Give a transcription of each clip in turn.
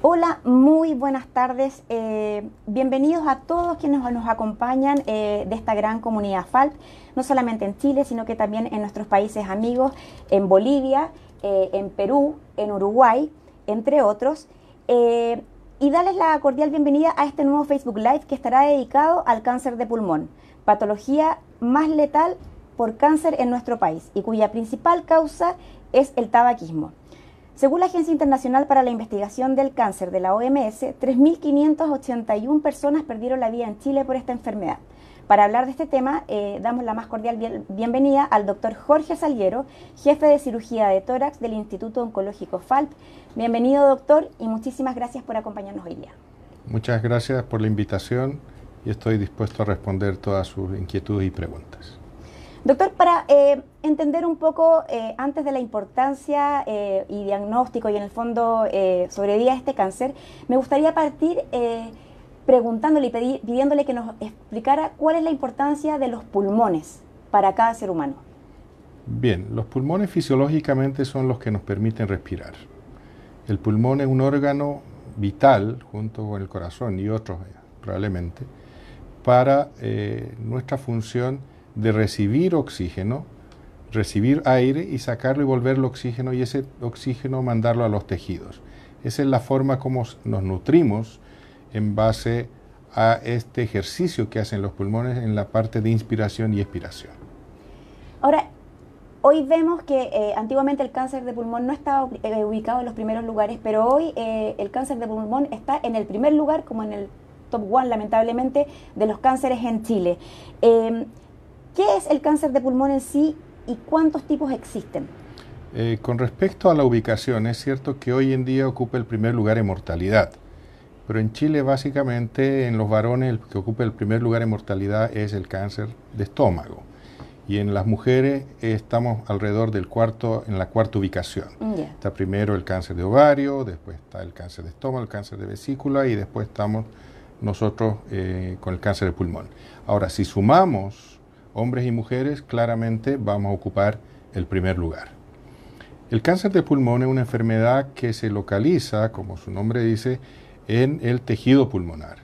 Hola, muy buenas tardes. Eh, bienvenidos a todos quienes nos acompañan eh, de esta gran comunidad FALP, no solamente en Chile, sino que también en nuestros países amigos, en Bolivia, eh, en Perú, en Uruguay, entre otros. y darles la cordial bienvenida a este nuevo Facebook Live que estará dedicado al cáncer de pulmón, patología más letal por cáncer en nuestro país y cuya principal causa es el tabaquismo. Según la Agencia Internacional para la Investigación del Cáncer de la OMS, 3.581 personas perdieron la vida en Chile por esta enfermedad. Para hablar de este tema, eh, damos la más cordial bienvenida al doctor Jorge Saliero, jefe de cirugía de tórax del Instituto Oncológico FALP. Bienvenido, doctor, y muchísimas gracias por acompañarnos hoy día. Muchas gracias por la invitación y estoy dispuesto a responder todas sus inquietudes y preguntas. Doctor, para eh, entender un poco eh, antes de la importancia eh, y diagnóstico y en el fondo sobre día este cáncer, me gustaría partir preguntándole y pidiéndole que nos explicara cuál es la importancia de los pulmones para cada ser humano. Bien, los pulmones fisiológicamente son los que nos permiten respirar. El pulmón es un órgano vital, junto con el corazón y otros probablemente, para nuestra función de recibir oxígeno, recibir aire y sacarlo y volver el oxígeno y ese oxígeno mandarlo a los tejidos. Esa es la forma como nos nutrimos en base a este ejercicio que hacen los pulmones en la parte de inspiración y expiración. Ahora, hoy vemos que eh, antiguamente el cáncer de pulmón no estaba eh, ubicado en los primeros lugares, pero hoy eh, el cáncer de pulmón está en el primer lugar, como en el top one, lamentablemente, de los cánceres en Chile. ¿Qué es el cáncer de pulmón en sí y cuántos tipos existen? Eh, con respecto a la ubicación, es cierto que hoy en día ocupa el primer lugar en mortalidad, pero en Chile básicamente en los varones el que ocupa el primer lugar en mortalidad es el cáncer de estómago y en las mujeres estamos alrededor del cuarto, en la cuarta ubicación. Está primero el cáncer de ovario, después está el cáncer de estómago, el cáncer de vesícula y después estamos nosotros eh, con el cáncer de pulmón. Ahora, si sumamos hombres y mujeres, claramente vamos a ocupar el primer lugar. El cáncer de pulmón es una enfermedad que se localiza, como su nombre dice, en el tejido pulmonar.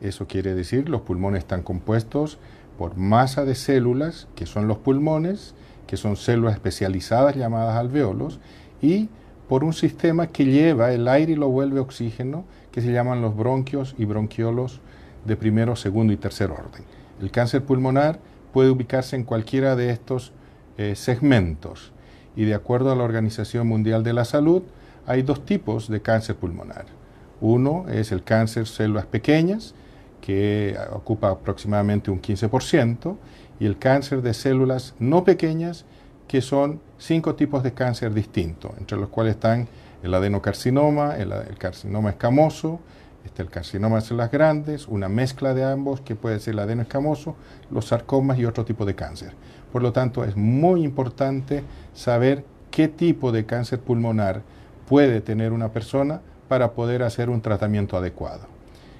Eso quiere decir los pulmones están compuestos por masa de células, que son los pulmones, que son células especializadas llamadas alveolos, y por un sistema que lleva el aire y lo vuelve oxígeno, que se llaman los bronquios y bronquiolos de primero, segundo y tercer orden. El cáncer pulmonar puede ubicarse en cualquiera de estos eh, segmentos. Y de acuerdo a la Organización Mundial de la Salud, hay dos tipos de cáncer pulmonar. Uno es el cáncer células pequeñas, que ocupa aproximadamente un 15%, y el cáncer de células no pequeñas, que son cinco tipos de cáncer distintos, entre los cuales están el adenocarcinoma, el carcinoma escamoso, El carcinoma de células grandes, una mezcla de ambos que puede ser el adenoescamoso, los sarcomas y otro tipo de cáncer. Por lo tanto, es muy importante saber qué tipo de cáncer pulmonar puede tener una persona para poder hacer un tratamiento adecuado.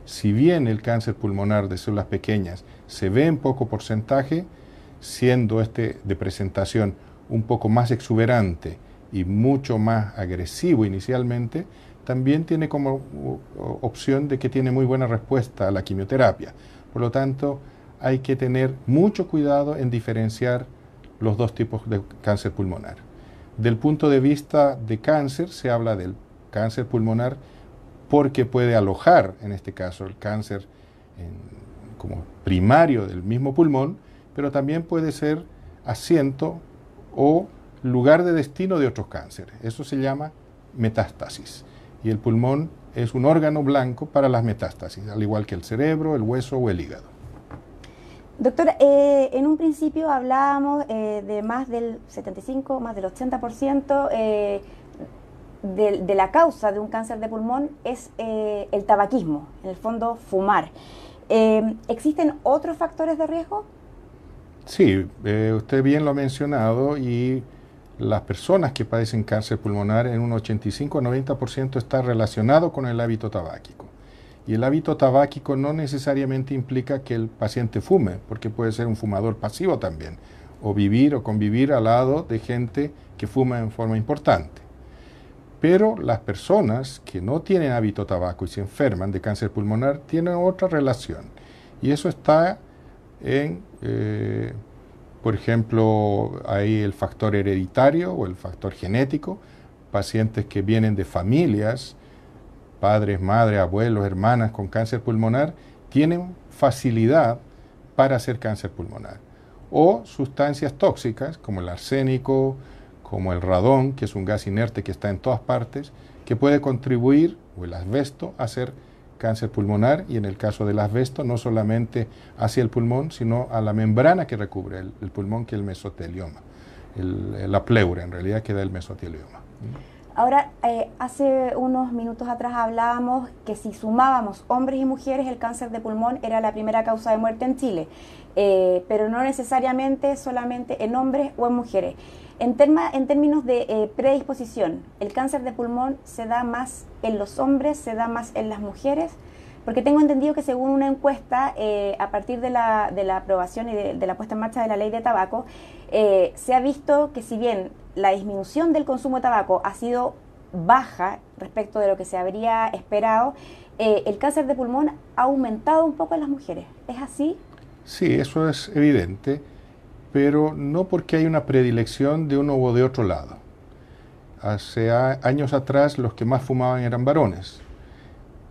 Si bien el cáncer pulmonar de células pequeñas se ve en poco porcentaje, siendo este de presentación un poco más exuberante y mucho más agresivo inicialmente, también tiene como opción de que tiene muy buena respuesta a la quimioterapia. Por lo tanto, hay que tener mucho cuidado en diferenciar los dos tipos de cáncer pulmonar. Del punto de vista de cáncer, se habla del cáncer pulmonar porque puede alojar, en este caso, el cáncer como primario del mismo pulmón, pero también puede ser asiento o lugar de destino de otros cánceres. Eso se llama metástasis y el pulmón es un órgano blanco para las metástasis, al igual que el cerebro, el hueso o el hígado. Doctora, eh, en un principio hablábamos eh, de más del 75, más del 80% eh, de, de, la causa de un cáncer de pulmón es el tabaquismo, en el fondo fumar. ¿Existen otros factores de riesgo? Sí, usted bien lo ha mencionado y las personas que padecen cáncer pulmonar en un 85 90% está relacionado con el hábito tabáquico. Y el hábito tabáquico no necesariamente implica que el paciente fume, porque puede ser un fumador pasivo también, o vivir o convivir al lado de gente que fuma en forma importante. Pero las personas que no tienen hábito tabaco y se enferman de cáncer pulmonar tienen otra relación. Y eso está en, eh, por ejemplo, hay el factor hereditario o el factor genético, pacientes que vienen de familias, padres, madres, abuelos, hermanas con cáncer pulmonar, tienen facilidad para hacer cáncer pulmonar. O sustancias tóxicas como el arsénico, como el radón, que es un gas inerte que está en todas partes, que puede contribuir, o el asbesto, a hacer cáncer pulmonar y en el caso del asbesto no solamente hacia el pulmón, sino a la membrana que recubre el, pulmón, que es el mesotelioma, la pleura en realidad que da el mesotelioma. Ahora, eh, hace unos minutos atrás hablábamos que si sumábamos hombres y mujeres, el cáncer de pulmón era la primera causa de muerte en Chile, eh, pero no necesariamente solamente en hombres o en mujeres. En, en términos de eh, predisposición, ¿el cáncer de pulmón se da más en los hombres, se da más en las mujeres? Porque tengo entendido que según una encuesta, a partir de la, de la aprobación y de, la puesta en marcha de la ley de tabaco, se ha visto que si bien la disminución del consumo de tabaco ha sido baja respecto de lo que se habría esperado, eh, el cáncer de pulmón ha aumentado un poco en las mujeres. ¿Es así? Sí, eso es evidente, pero no porque hay una predilección de uno o de otro lado. Hace años atrás los que más fumaban eran varones.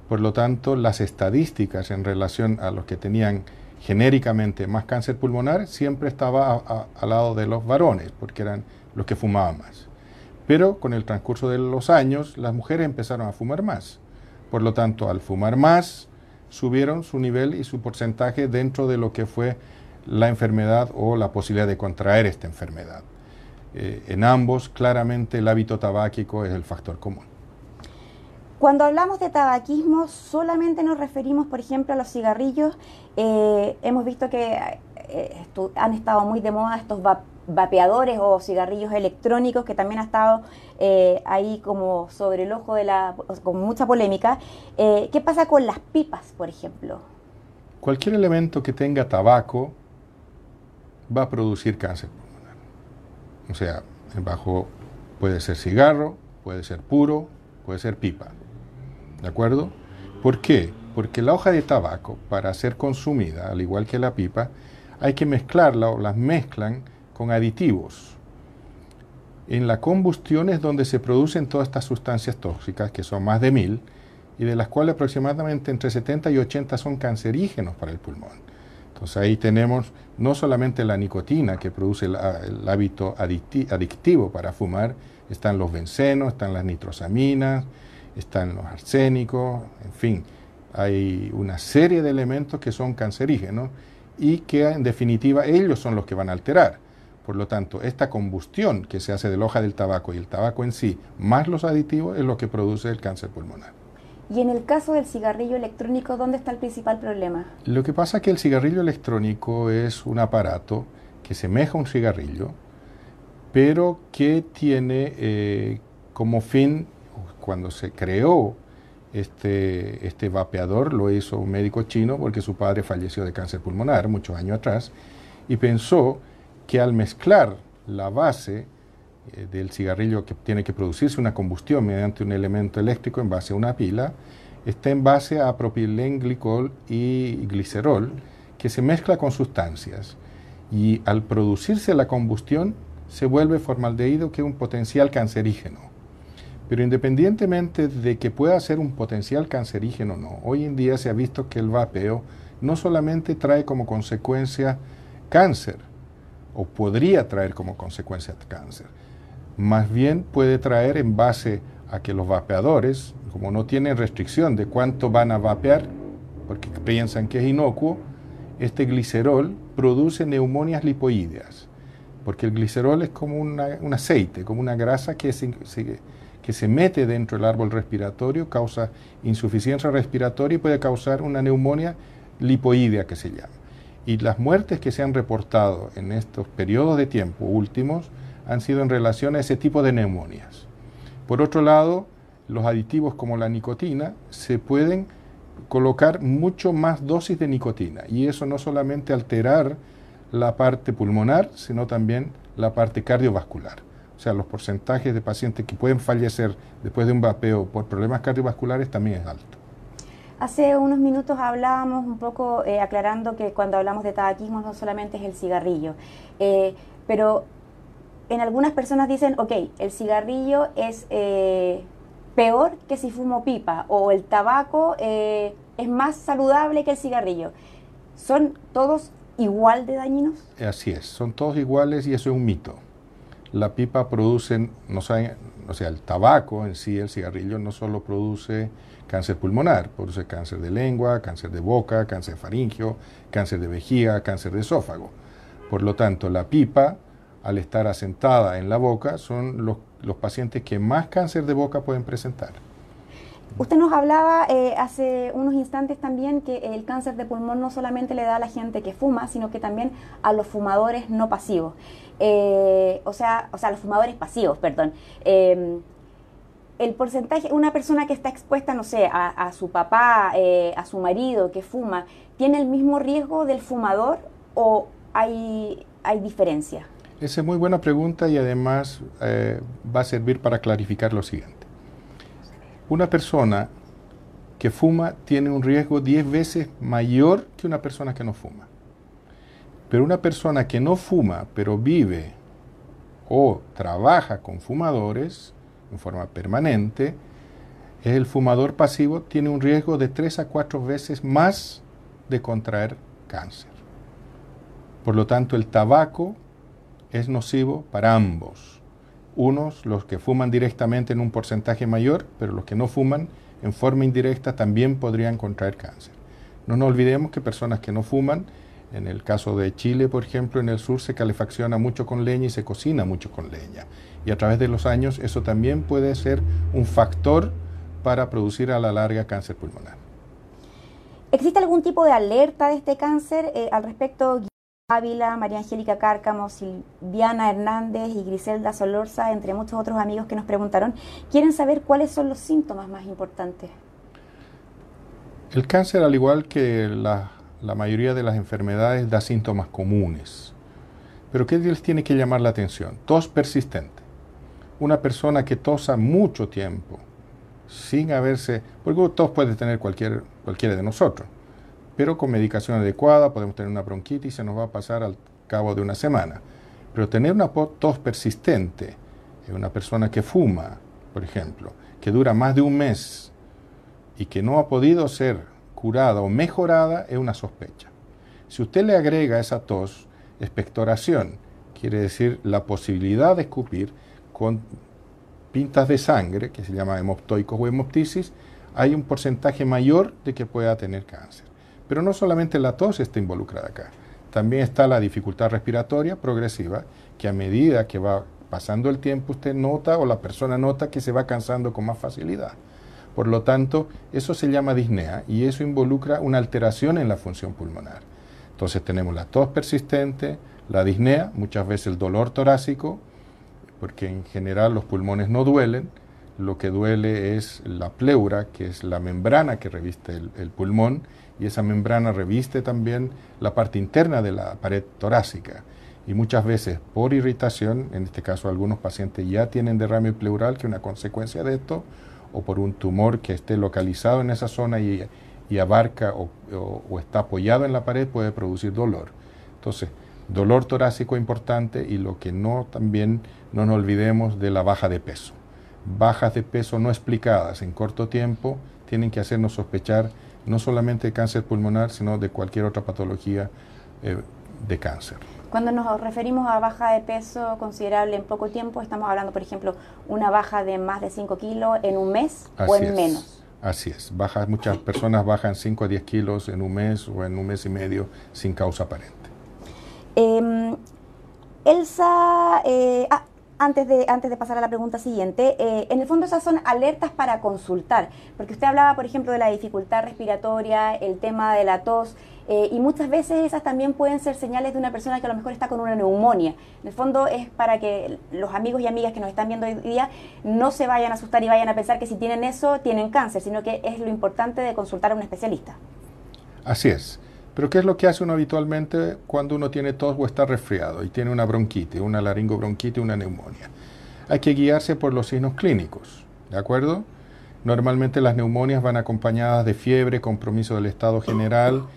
Por lo tanto, las estadísticas en relación a los que tenían genéricamente más cáncer pulmonar siempre estaba al lado de los varones, porque eran los que fumaban más. Pero con el transcurso de los años, las mujeres empezaron a fumar más. Por lo tanto, al fumar más, subieron su nivel y su porcentaje dentro de lo que fue la enfermedad o la posibilidad de contraer esta enfermedad. Eh, en ambos, claramente el hábito tabáquico es el factor común. Cuando hablamos de tabaquismo, solamente nos referimos, por ejemplo, a los cigarrillos. Eh, hemos visto que eh, han estado muy de moda estos vapeadores o cigarrillos electrónicos, que también ha estado eh, ahí como sobre el ojo de la, con mucha polémica. ¿Qué pasa con las pipas, por ejemplo? Cualquier elemento que tenga tabaco va a producir cáncer. O sea, bajo puede ser cigarro, puede ser puro, puede ser pipa. ¿De acuerdo? ¿Por qué? Porque la hoja de tabaco, para ser consumida, al igual que la pipa, hay que mezclarla o las mezclan con aditivos. En la combustión es donde se producen todas estas sustancias tóxicas, que son más de mil, y de las cuales aproximadamente entre 70 y 80 son cancerígenos para el pulmón. Entonces ahí tenemos no solamente la nicotina que produce el, hábito adictivo para fumar, están los bencenos, están las nitrosaminas, están los arsénicos, en fin, hay una serie de elementos que son cancerígenos y que en definitiva ellos son los que van a alterar. Por lo tanto, esta combustión que se hace de la hoja del tabaco y el tabaco en sí, más los aditivos, es lo que produce el cáncer pulmonar. Y en el caso del cigarrillo electrónico, ¿dónde está el principal problema? Lo que pasa es que el cigarrillo electrónico es un aparato que semeja un cigarrillo, pero que tiene eh, como fin, cuando se creó este, este vapeador, lo hizo un médico chino porque su padre falleció de cáncer pulmonar muchos años atrás, y pensó que al mezclar la base eh, del cigarrillo que tiene que producirse una combustión mediante un elemento eléctrico en base a una pila, está en base a propilenglicol y glicerol que se mezcla con sustancias y al producirse la combustión se vuelve formaldehído que es un potencial cancerígeno. Pero independientemente de que pueda ser un potencial cancerígeno o no, hoy en día se ha visto que el vapeo no solamente trae como consecuencia cáncer, o podría traer como consecuencia cáncer. Más bien puede traer en base a que los vapeadores, como no tienen restricción de cuánto van a vapear, porque piensan que es inocuo, este glicerol produce neumonias lipoídeas, porque el glicerol es como un aceite, como una grasa que se, que se mete dentro del árbol respiratorio, causa insuficiencia respiratoria y puede causar una neumonía lipoidea que se llama. Y las muertes que se han reportado en estos periodos de tiempo últimos han sido en relación a ese tipo de neumonías. Por otro lado, los aditivos como la nicotina se pueden colocar mucho más dosis de nicotina y eso no solamente alterar la parte pulmonar, sino también la parte cardiovascular. O sea, los porcentajes de pacientes que pueden fallecer después de un vapeo por problemas cardiovasculares también es alto. Hace unos minutos hablábamos un poco eh, aclarando que cuando hablamos de tabaquismo no solamente es el cigarrillo, eh, pero en algunas personas dicen, ok, el cigarrillo es eh, peor que si fumo pipa o el tabaco es más saludable que el cigarrillo. ¿Son todos igual de dañinos? Así es, son todos iguales y eso es un mito. La pipa produce, no saben, o sea, el tabaco en sí, el cigarrillo, no solo produce cáncer pulmonar, produce cáncer de lengua, cáncer de boca, cáncer faringio, cáncer de vejiga, cáncer de esófago. Por lo tanto, la pipa, al estar asentada en la boca, son los, pacientes que más cáncer de boca pueden presentar. Usted nos hablaba eh, hace unos instantes también que el cáncer de pulmón no solamente le da a la gente que fuma, sino que también a los fumadores no pasivos. Eh, o, sea, o sea, los fumadores pasivos, perdón. Em, el porcentaje, una persona que está expuesta, no sé, a, su papá, eh, a su marido que fuma, ¿tiene el mismo riesgo del fumador o hay, hay diferencia? Esa es muy buena pregunta y además va a servir para clarificar lo siguiente. Una persona que fuma tiene un riesgo 10 veces mayor que una persona que no fuma. Pero una persona que no fuma, pero vive o trabaja con fumadores en forma permanente, el fumador pasivo, tiene un riesgo de 3 a 4 veces más de contraer cáncer. Por lo tanto, el tabaco es nocivo para ambos unos los que fuman directamente en un porcentaje mayor, pero los que no fuman en forma indirecta también podrían contraer cáncer. No nos olvidemos que personas que no fuman, en el caso de Chile, por ejemplo, en el sur se calefacciona mucho con leña y se cocina mucho con leña. Y a través de los años eso también puede ser un factor para producir a la larga cáncer pulmonar. ¿Existe algún tipo de alerta de este cáncer eh, al respecto? Ávila, María Angélica Cárcamo, Silviana Hernández y Griselda Solorza, entre muchos otros amigos que nos preguntaron, quieren saber cuáles son los síntomas más importantes. El cáncer, al igual que la, mayoría de las enfermedades, da síntomas comunes. Pero ¿qué les tiene que llamar la atención? Tos persistente. Una persona que tosa mucho tiempo, sin haberse... Porque tos puede tener cualquier, cualquiera de nosotros pero con medicación adecuada podemos tener una bronquitis y se nos va a pasar al cabo de una semana. Pero tener una tos persistente en una persona que fuma, por ejemplo, que dura más de un mes y que no ha podido ser curada o mejorada, es una sospecha. Si usted le agrega a esa tos expectoración, quiere decir la posibilidad de escupir con pintas de sangre, que se llama hemoptoicos o hemoptisis, hay un porcentaje mayor de que pueda tener cáncer. Pero no solamente la tos está involucrada acá, también está la dificultad respiratoria progresiva, que a medida que va pasando el tiempo usted nota o la persona nota que se va cansando con más facilidad. Por lo tanto, eso se llama disnea y eso involucra una alteración en la función pulmonar. Entonces tenemos la tos persistente, la disnea, muchas veces el dolor torácico, porque en general los pulmones no duelen, lo que duele es la pleura, que es la membrana que reviste el, pulmón, y esa membrana reviste también la parte interna de la pared torácica. Y muchas veces por irritación, en este caso algunos pacientes ya tienen derrame pleural, que es una consecuencia de esto, o por un tumor que esté localizado en esa zona y, abarca o, o, está apoyado en la pared, puede producir dolor. Entonces, dolor torácico importante y lo que no también no nos olvidemos de la baja de peso bajas de peso no explicadas en corto tiempo tienen que hacernos sospechar no solamente de cáncer pulmonar, sino de cualquier otra patología eh, de cáncer. Cuando nos referimos a baja de peso considerable en poco tiempo, estamos hablando, por ejemplo, una baja de más de 5 kilos en un mes o en menos. Así es. Baja, muchas personas bajan 5 a 10 kilos en un mes o en un mes y medio sin causa aparente. Em, Elsa, eh, ah, antes de, antes de pasar a la pregunta siguiente, eh, en el fondo esas son alertas para consultar, porque usted hablaba, por ejemplo, de la dificultad respiratoria, el tema de la tos, eh, y muchas veces esas también pueden ser señales de una persona que a lo mejor está con una neumonía. En el fondo es para que los amigos y amigas que nos están viendo hoy día no se vayan a asustar y vayan a pensar que si tienen eso, tienen cáncer, sino que es lo importante de consultar a un especialista. Así es. Pero ¿qué es lo que hace uno habitualmente cuando uno tiene tos o está resfriado y tiene una bronquitis, una laringobronquitis, una neumonía? hay que guiarse por los signos clínicos, ¿de acuerdo? Normalmente las neumonias van acompañadas de fiebre, compromiso del estado general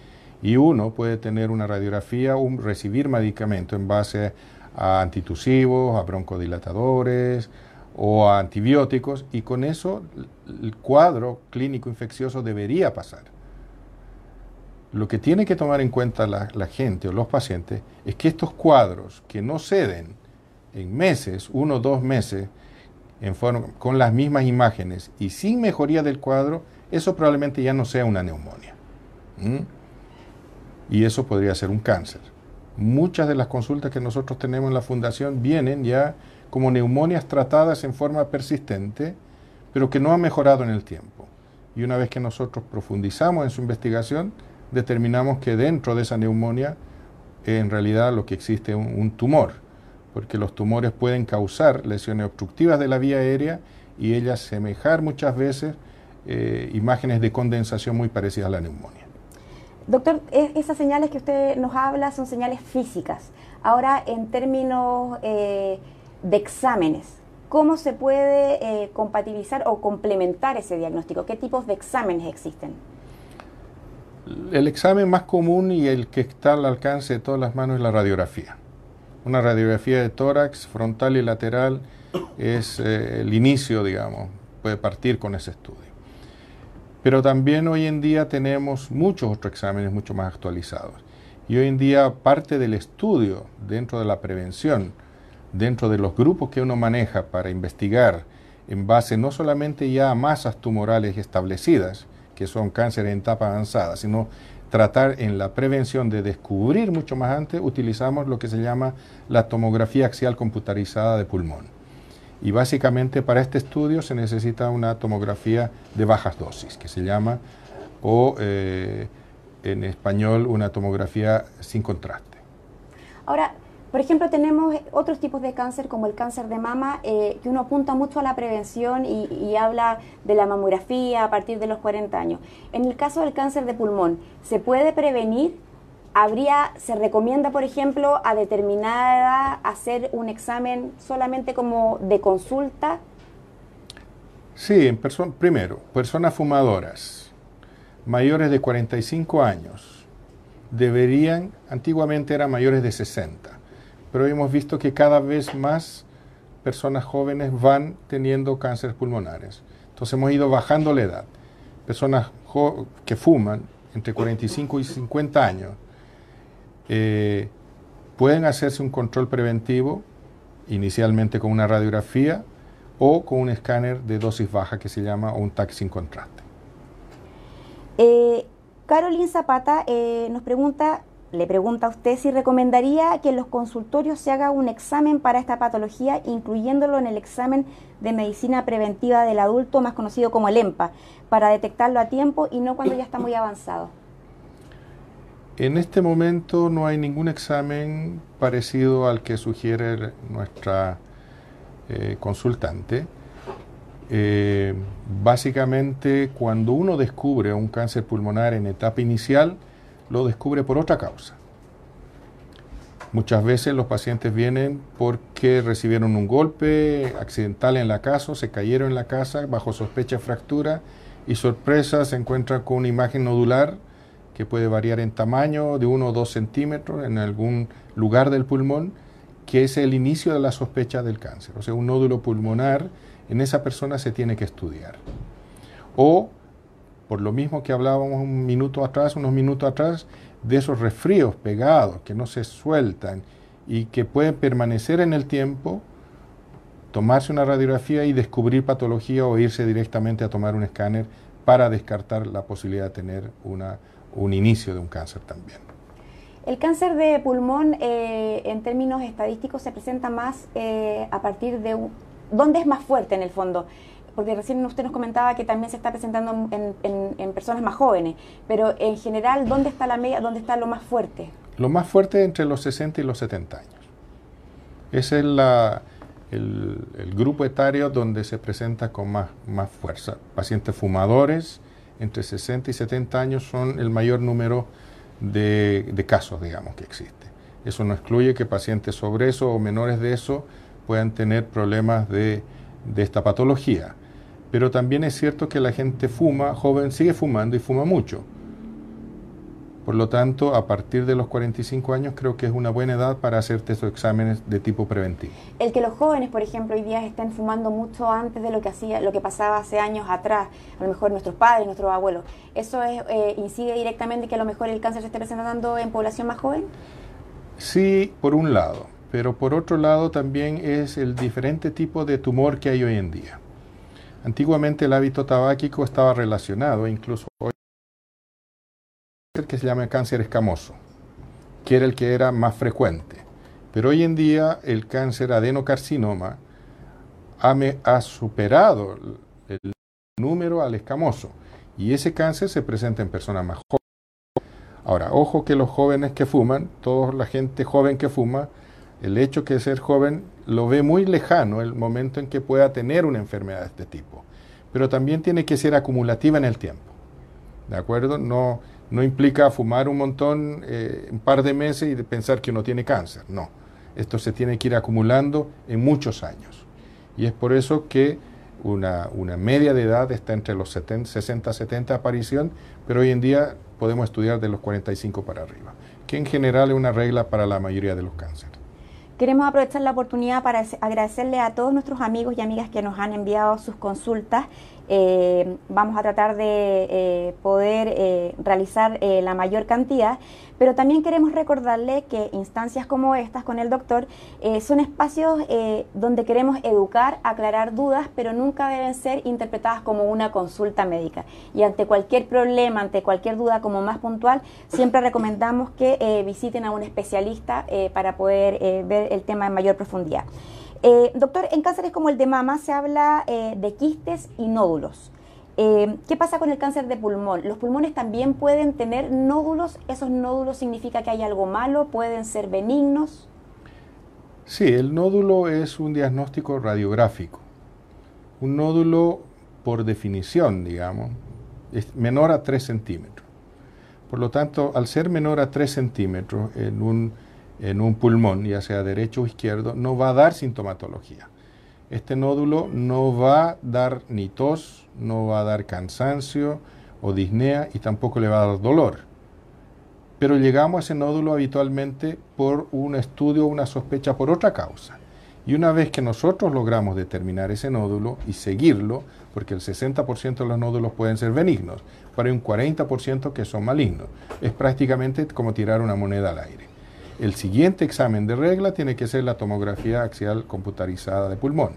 y uno puede tener una radiografía o recibir medicamento en base a antitusivos, a broncodilatadores o a antibióticos y con eso el cuadro clínico infeccioso debería pasar. Lo que tiene que tomar en cuenta la, gente o los pacientes es que estos cuadros que no ceden en meses, uno o dos meses, con las mismas imágenes y sin mejoría del cuadro, eso probablemente ya no sea una neumonía. Y eso podría ser un cáncer. Muchas de las consultas que nosotros tenemos en la fundación vienen ya como neumonias tratadas en forma persistente, pero que no han mejorado en el tiempo. Y una vez que nosotros profundizamos en su investigación, determinamos que dentro de esa neumonía en realidad lo que existe es un, tumor, porque los tumores pueden causar lesiones obstructivas de la vía aérea y ellas semejar muchas veces eh, imágenes de condensación muy parecidas a la neumonía. Doctor, e, esas señales que usted nos habla son señales físicas. Ahora, en términos eh, de exámenes, ¿cómo se puede eh, compatibilizar o complementar ese diagnóstico? ¿Qué tipos de exámenes existen? El examen más común y el que está al alcance de todas las manos es la radiografía. Una radiografía de tórax, frontal y lateral es eh, el inicio, digamos, puede partir con ese estudio. Pero también hoy en día tenemos muchos otros exámenes mucho más actualizados. Y hoy en día parte del estudio dentro de la prevención, dentro de los grupos que uno maneja para investigar en base no solamente ya a masas tumorales establecidas, que son cánceres en etapa avanzada, sino tratar en la prevención de descubrir mucho más antes, utilizamos lo que se llama la tomografía axial computarizada de pulmón. Y básicamente para este estudio se necesita una tomografía de bajas dosis, que se llama, o eh, en español, una tomografía sin contraste. Ahora, por ejemplo, tenemos otros tipos de cáncer como el cáncer de mama, eh, que uno apunta mucho a la prevención y, habla de la mamografía a partir de los 40 años. En el caso del cáncer de pulmón, ¿se puede prevenir? ¿Habría, se recomienda, por ejemplo, a determinada hacer un examen solamente como de consulta? Sí, en primero, personas fumadoras mayores de 45 años deberían, antiguamente eran mayores de 60 pero hemos visto que cada vez más personas jóvenes van teniendo cánceres pulmonares. Entonces hemos ido bajando la edad. Personas que fuman entre 45 y 50 años eh, pueden hacerse un control preventivo, inicialmente con una radiografía o con un escáner de dosis baja que se llama un TAC sin contraste. Eh, Caroline Zapata eh, nos pregunta le pregunta a usted si recomendaría que en los consultorios se haga un examen para esta patología, incluyéndolo en el examen de medicina preventiva del adulto, más conocido como el EMPA, para detectarlo a tiempo y no cuando ya está muy avanzado. En este momento no hay ningún examen parecido al que sugiere nuestra eh, consultante. Eh, básicamente, cuando uno descubre un cáncer pulmonar en etapa inicial, lo descubre por otra causa. Muchas veces los pacientes vienen porque recibieron un golpe accidental en la casa, se cayeron en la casa bajo sospecha de fractura y sorpresa se encuentran con una imagen nodular que puede variar en tamaño de 1 o 2 centímetros en algún lugar del pulmón, que es el inicio de la sospecha del cáncer. O sea, un nódulo pulmonar en esa persona se tiene que estudiar. O por lo mismo que hablábamos un minuto atrás, unos minutos atrás, de esos resfríos pegados que no se sueltan y que pueden permanecer en el tiempo, tomarse una radiografía y descubrir patología o irse directamente a tomar un escáner para descartar la posibilidad de tener una, un inicio de un cáncer también. El cáncer de pulmón, eh, en términos estadísticos, se presenta más eh, a partir de... ¿Dónde es más fuerte en el fondo? Porque recién usted nos comentaba que también se está presentando en, personas más jóvenes, pero en general, ¿dónde está la media, dónde está lo más fuerte? Lo más fuerte entre los 60 y los 70 años. Ese es el, grupo etario donde se presenta con más, más fuerza. Pacientes fumadores entre 60 y 70 años son el mayor número de, casos, digamos, que existe. Eso no excluye que pacientes sobre eso o menores de eso puedan tener problemas de esta patología. Pero también es cierto que la gente fuma, joven sigue fumando y fuma mucho. Por lo tanto, a partir de los 45 años creo que es una buena edad para hacerte estos exámenes de tipo preventivo. El que los jóvenes, por ejemplo, hoy día estén fumando mucho antes de lo que hacía, lo que pasaba hace años atrás, a lo mejor nuestros padres, nuestros abuelos, ¿eso eh, incide directamente que a lo mejor el cáncer se esté presentando en población más joven? Sí, por un lado, pero por otro lado también es el diferente tipo de tumor que hay hoy en día. Antiguamente el hábito tabáquico estaba relacionado, incluso hoy que se llama cáncer escamoso, que era el que era más frecuente. Pero hoy en día el cáncer adenocarcinoma ha, ha superado el número al escamoso y ese cáncer se presenta en personas más jóvenes. Ahora, ojo que los jóvenes que fuman, toda la gente joven que fuma, el hecho que ser joven lo ve muy lejano el momento en que pueda tener una enfermedad de este tipo. Pero también tiene que ser acumulativa en el tiempo. ¿De acuerdo? No, no implica fumar un montón, eh, un par de meses y pensar que uno tiene cáncer. No, esto se tiene que ir acumulando en muchos años. Y es por eso que una, una media de edad está entre los 70, 60, 70 aparición, pero hoy en día podemos estudiar de los 45 para arriba, que en general es una regla para la mayoría de los cánceres. Queremos aprovechar la oportunidad para agradecerle a todos nuestros amigos y amigas que nos han enviado sus consultas eh, vamos a tratar de eh, poder eh, realizar la mayor cantidad, pero también queremos recordarle que instancias como estas con el doctor son espacios donde queremos educar, aclarar dudas, pero nunca deben ser interpretadas como una consulta médica. Y ante cualquier problema, ante cualquier duda como más puntual, siempre recomendamos que visiten a un especialista para poder ver el tema en mayor profundidad. Eh, doctor, en cánceres como el de mama se habla eh, de quistes y nódulos. Eh, ¿Qué pasa con el cáncer de pulmón? ¿Los pulmones también pueden tener nódulos? ¿Esos nódulos significa que hay algo malo? ¿Pueden ser benignos? Sí, el nódulo es un diagnóstico radiográfico. Un nódulo, por definición, digamos, es menor a 3 centímetros. Por lo tanto, al ser menor a 3 centímetros en un en un pulmón, ya sea derecho o izquierdo, no va a dar sintomatología. Este nódulo no va a dar ni tos, no va a dar cansancio o disnea y tampoco le va a dar dolor. Pero llegamos a ese nódulo habitualmente por un estudio o una sospecha por otra causa. Y una vez que nosotros logramos determinar ese nódulo y seguirlo, porque el 60% de los nódulos pueden ser benignos, pero hay un 40% que son malignos. Es prácticamente como tirar una moneda al aire el siguiente examen de regla tiene que ser la tomografía axial computarizada de pulmón,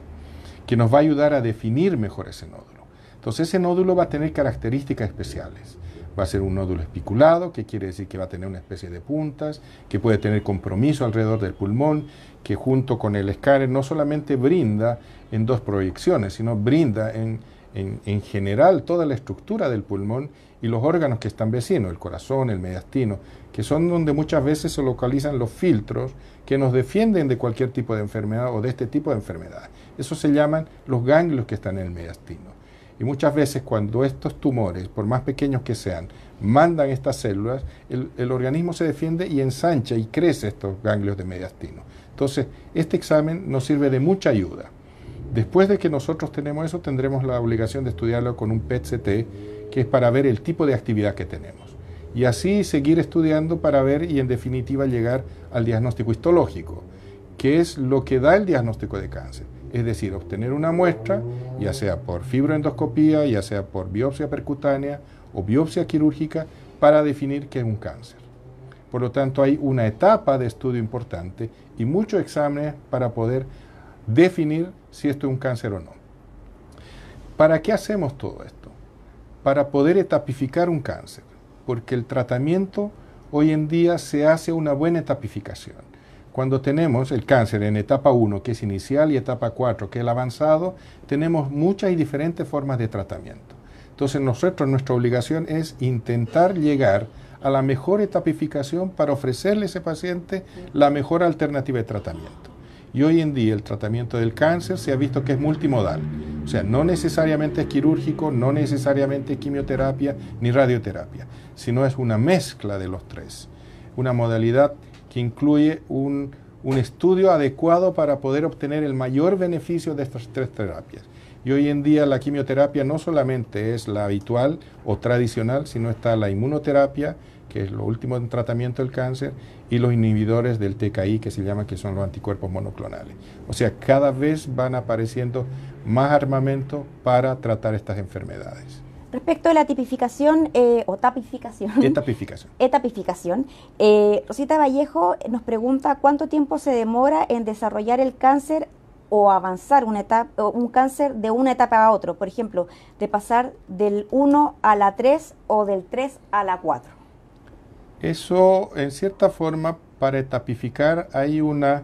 que nos va a ayudar a definir mejor ese nódulo. Entonces ese nódulo va a tener características especiales. Va a ser un nódulo espiculado, que quiere decir que va a tener una especie de puntas, que puede tener compromiso alrededor del pulmón, que junto con el escáner no solamente brinda en dos proyecciones, sino brinda en, en general toda la estructura del pulmón y los órganos que están vecinos, el corazón, el mediastino, que son donde muchas veces se localizan los filtros que nos defienden de cualquier tipo de enfermedad o de este tipo de enfermedad. Eso se llaman los ganglios que están en el mediastino. Y muchas veces cuando estos tumores, por más pequeños que sean, mandan estas células, el, el, organismo se defiende y ensancha y crece estos ganglios de mediastino. Entonces, este examen nos sirve de mucha ayuda. Después de que nosotros tenemos eso, tendremos la obligación de estudiarlo con un PET-CT que es para ver el tipo de actividad que tenemos. Y así seguir estudiando para ver y en definitiva llegar al diagnóstico histológico, que es lo que da el diagnóstico de cáncer. Es decir, obtener una muestra, ya sea por fibroendoscopía, ya sea por biopsia percutánea o biopsia quirúrgica, para definir qué es un cáncer. Por lo tanto, hay una etapa de estudio importante y muchos exámenes para poder definir si esto es un cáncer o no. ¿Para qué hacemos todo esto? para poder etapificar un cáncer, porque el tratamiento hoy en día se hace una buena etapificación. Cuando tenemos el cáncer en etapa 1, que es inicial, y etapa 4, que es el avanzado, tenemos muchas y diferentes formas de tratamiento. Entonces nosotros, nuestra obligación es intentar llegar a la mejor etapificación para ofrecerle a ese paciente la mejor alternativa de tratamiento. Y hoy en día el tratamiento del cáncer se ha visto que es multimodal. O sea, no necesariamente es quirúrgico, no necesariamente quimioterapia ni radioterapia, sino es una mezcla de los tres. Una modalidad que incluye un, un estudio adecuado para poder obtener el mayor beneficio de estas tres terapias. Y hoy en día la quimioterapia no solamente es la habitual o tradicional, sino está la inmunoterapia, que es lo último en tratamiento del cáncer, y los inhibidores del TKI, que se llama que son los anticuerpos monoclonales. O sea, cada vez van apareciendo más armamento para tratar estas enfermedades. Respecto a la tipificación eh, o tapificación. Etapificación. Etapificación. Eh, Rosita Vallejo nos pregunta cuánto tiempo se demora en desarrollar el cáncer o avanzar una etapa, un cáncer de una etapa a otra. Por ejemplo, de pasar del 1 a la 3 o del 3 a la 4. Eso, en cierta forma, para etapificar hay una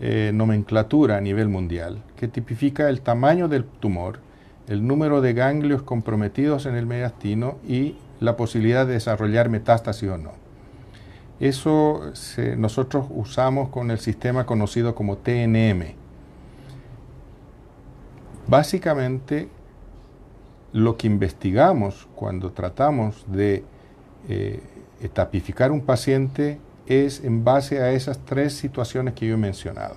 eh, nomenclatura a nivel mundial que tipifica el tamaño del tumor, el número de ganglios comprometidos en el mediastino y la posibilidad de desarrollar metástasis o no. Eso nosotros usamos con el sistema conocido como TNM, Básicamente, lo que investigamos cuando tratamos de eh, etapificar un paciente es en base a esas tres situaciones que yo he mencionado.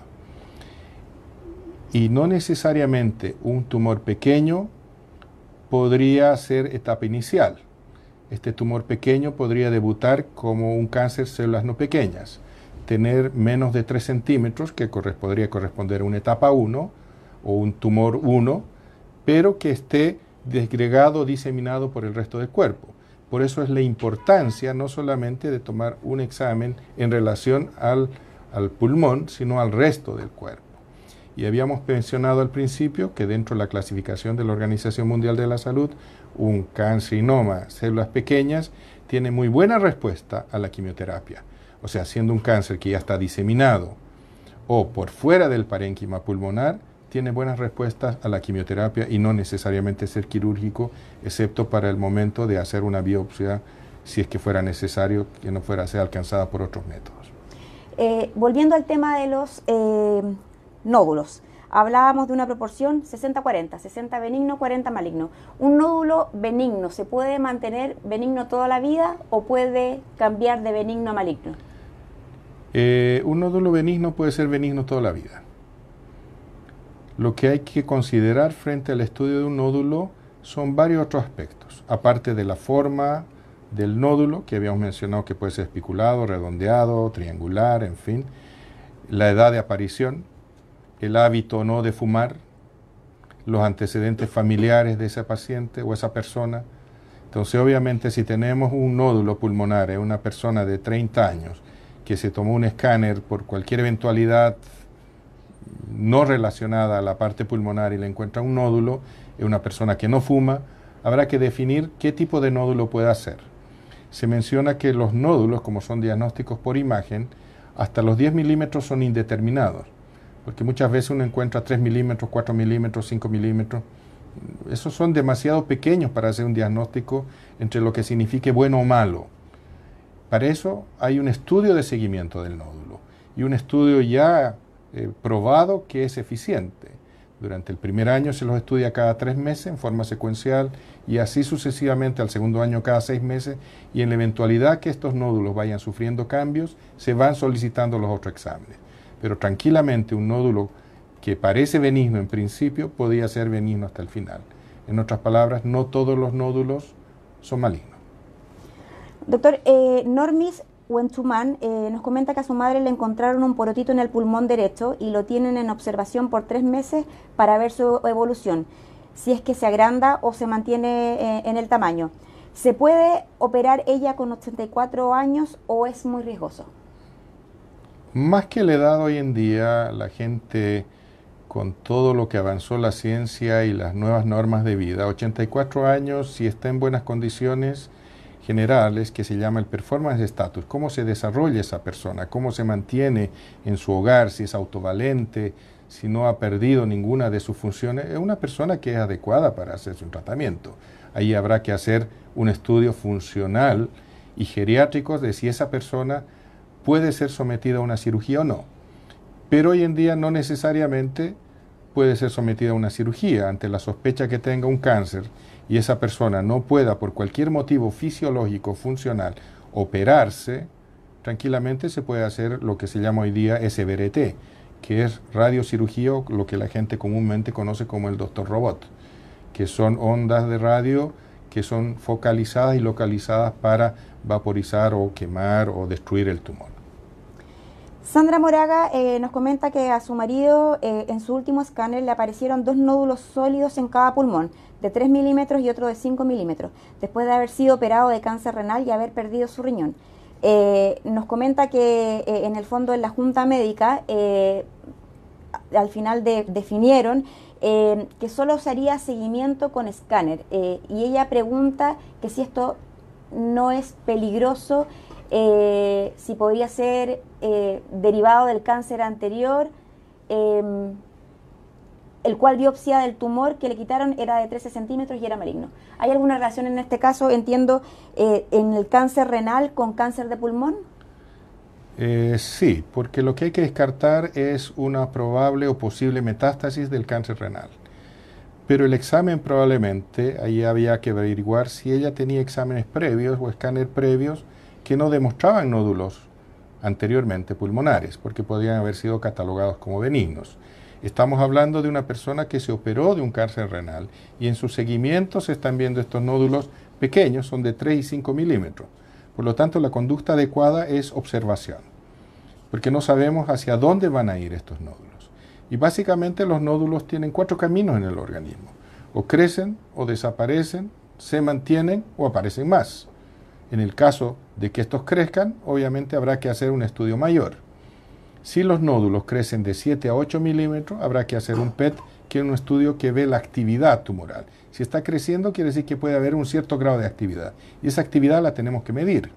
Y no necesariamente un tumor pequeño podría ser etapa inicial. Este tumor pequeño podría debutar como un cáncer células no pequeñas, tener menos de 3 centímetros, que podría corresponder a una etapa 1, o un tumor 1, pero que esté desgregado, diseminado por el resto del cuerpo. Por eso es la importancia no solamente de tomar un examen en relación al, al pulmón, sino al resto del cuerpo. Y habíamos mencionado al principio que dentro de la clasificación de la Organización Mundial de la Salud, un carcinoma, células pequeñas, tiene muy buena respuesta a la quimioterapia. O sea, siendo un cáncer que ya está diseminado o por fuera del parénquima pulmonar, tiene buenas respuestas a la quimioterapia y no necesariamente ser quirúrgico, excepto para el momento de hacer una biopsia, si es que fuera necesario, que no fuera a ser alcanzada por otros métodos. Eh, volviendo al tema de los eh, nódulos, hablábamos de una proporción 60-40, 60 benigno, 40 maligno. ¿Un nódulo benigno se puede mantener benigno toda la vida o puede cambiar de benigno a maligno? Eh, un nódulo benigno puede ser benigno toda la vida. Lo que hay que considerar frente al estudio de un nódulo son varios otros aspectos, aparte de la forma del nódulo, que habíamos mencionado que puede ser especulado, redondeado, triangular, en fin, la edad de aparición, el hábito o no de fumar, los antecedentes familiares de ese paciente o esa persona. Entonces, obviamente, si tenemos un nódulo pulmonar en una persona de 30 años que se tomó un escáner por cualquier eventualidad no relacionada a la parte pulmonar y le encuentra un nódulo, en una persona que no fuma, habrá que definir qué tipo de nódulo puede hacer. Se menciona que los nódulos, como son diagnósticos por imagen, hasta los 10 milímetros son indeterminados, porque muchas veces uno encuentra 3 milímetros, 4 milímetros, 5 milímetros. Esos son demasiado pequeños para hacer un diagnóstico entre lo que signifique bueno o malo. Para eso hay un estudio de seguimiento del nódulo y un estudio ya eh, probado que es eficiente. Durante el primer año se los estudia cada tres meses en forma secuencial y así sucesivamente al segundo año cada seis meses y en la eventualidad que estos nódulos vayan sufriendo cambios se van solicitando los otros exámenes. Pero tranquilamente un nódulo que parece benigno en principio podría ser benigno hasta el final. En otras palabras, no todos los nódulos son malignos. Doctor, eh, Normis Wenchuman eh, nos comenta que a su madre le encontraron un porotito en el pulmón derecho y lo tienen en observación por tres meses para ver su evolución, si es que se agranda o se mantiene eh, en el tamaño. ¿Se puede operar ella con 84 años o es muy riesgoso? Más que la edad hoy en día, la gente con todo lo que avanzó la ciencia y las nuevas normas de vida, 84 años, si está en buenas condiciones, generales que se llama el performance status, cómo se desarrolla esa persona, cómo se mantiene en su hogar, si es autovalente, si no ha perdido ninguna de sus funciones, es una persona que es adecuada para hacerse un tratamiento. Ahí habrá que hacer un estudio funcional y geriátrico de si esa persona puede ser sometida a una cirugía o no. Pero hoy en día no necesariamente puede ser sometida a una cirugía. Ante la sospecha que tenga un cáncer y esa persona no pueda por cualquier motivo fisiológico funcional operarse, tranquilamente se puede hacer lo que se llama hoy día SBRT, que es radiocirugía, lo que la gente comúnmente conoce como el doctor robot, que son ondas de radio que son focalizadas y localizadas para vaporizar o quemar o destruir el tumor. Sandra Moraga eh, nos comenta que a su marido eh, en su último escáner le aparecieron dos nódulos sólidos en cada pulmón, de 3 milímetros y otro de 5 milímetros, después de haber sido operado de cáncer renal y haber perdido su riñón. Eh, nos comenta que en el fondo en la Junta Médica al final definieron que solo se haría seguimiento con escáner y ella pregunta que si esto no es peligroso eh, si podría ser eh, derivado del cáncer anterior, el cual biopsia del tumor que le quitaron era de 13 centímetros y era maligno. ¿Hay alguna relación en este caso, entiendo, eh, en el cáncer renal con cáncer de pulmón? sí, porque lo que hay que descartar es una probable o posible metástasis del cáncer renal. Pero el examen probablemente, ahí había que averiguar si ella tenía exámenes previos o escáner previos que no demostraban nódulos anteriormente pulmonares, porque podrían haber sido catalogados como benignos. Estamos hablando de una persona que se operó de un cáncer renal y en su seguimiento se están viendo estos nódulos pequeños, son de 3 y 5 milímetros. Por lo tanto, la conducta adecuada es observación, porque no sabemos hacia dónde van a ir estos nódulos. Y básicamente los nódulos tienen cuatro caminos en el organismo. O crecen, o desaparecen, se mantienen o aparecen más. En el caso de que estos crezcan, obviamente habrá que hacer un estudio mayor. Si los nódulos crecen de 7 a 8 milímetros, habrá que hacer un PET, que es un estudio que ve la actividad tumoral. Si está creciendo, quiere decir que puede haber un cierto grado de actividad. Y esa actividad la tenemos que medir.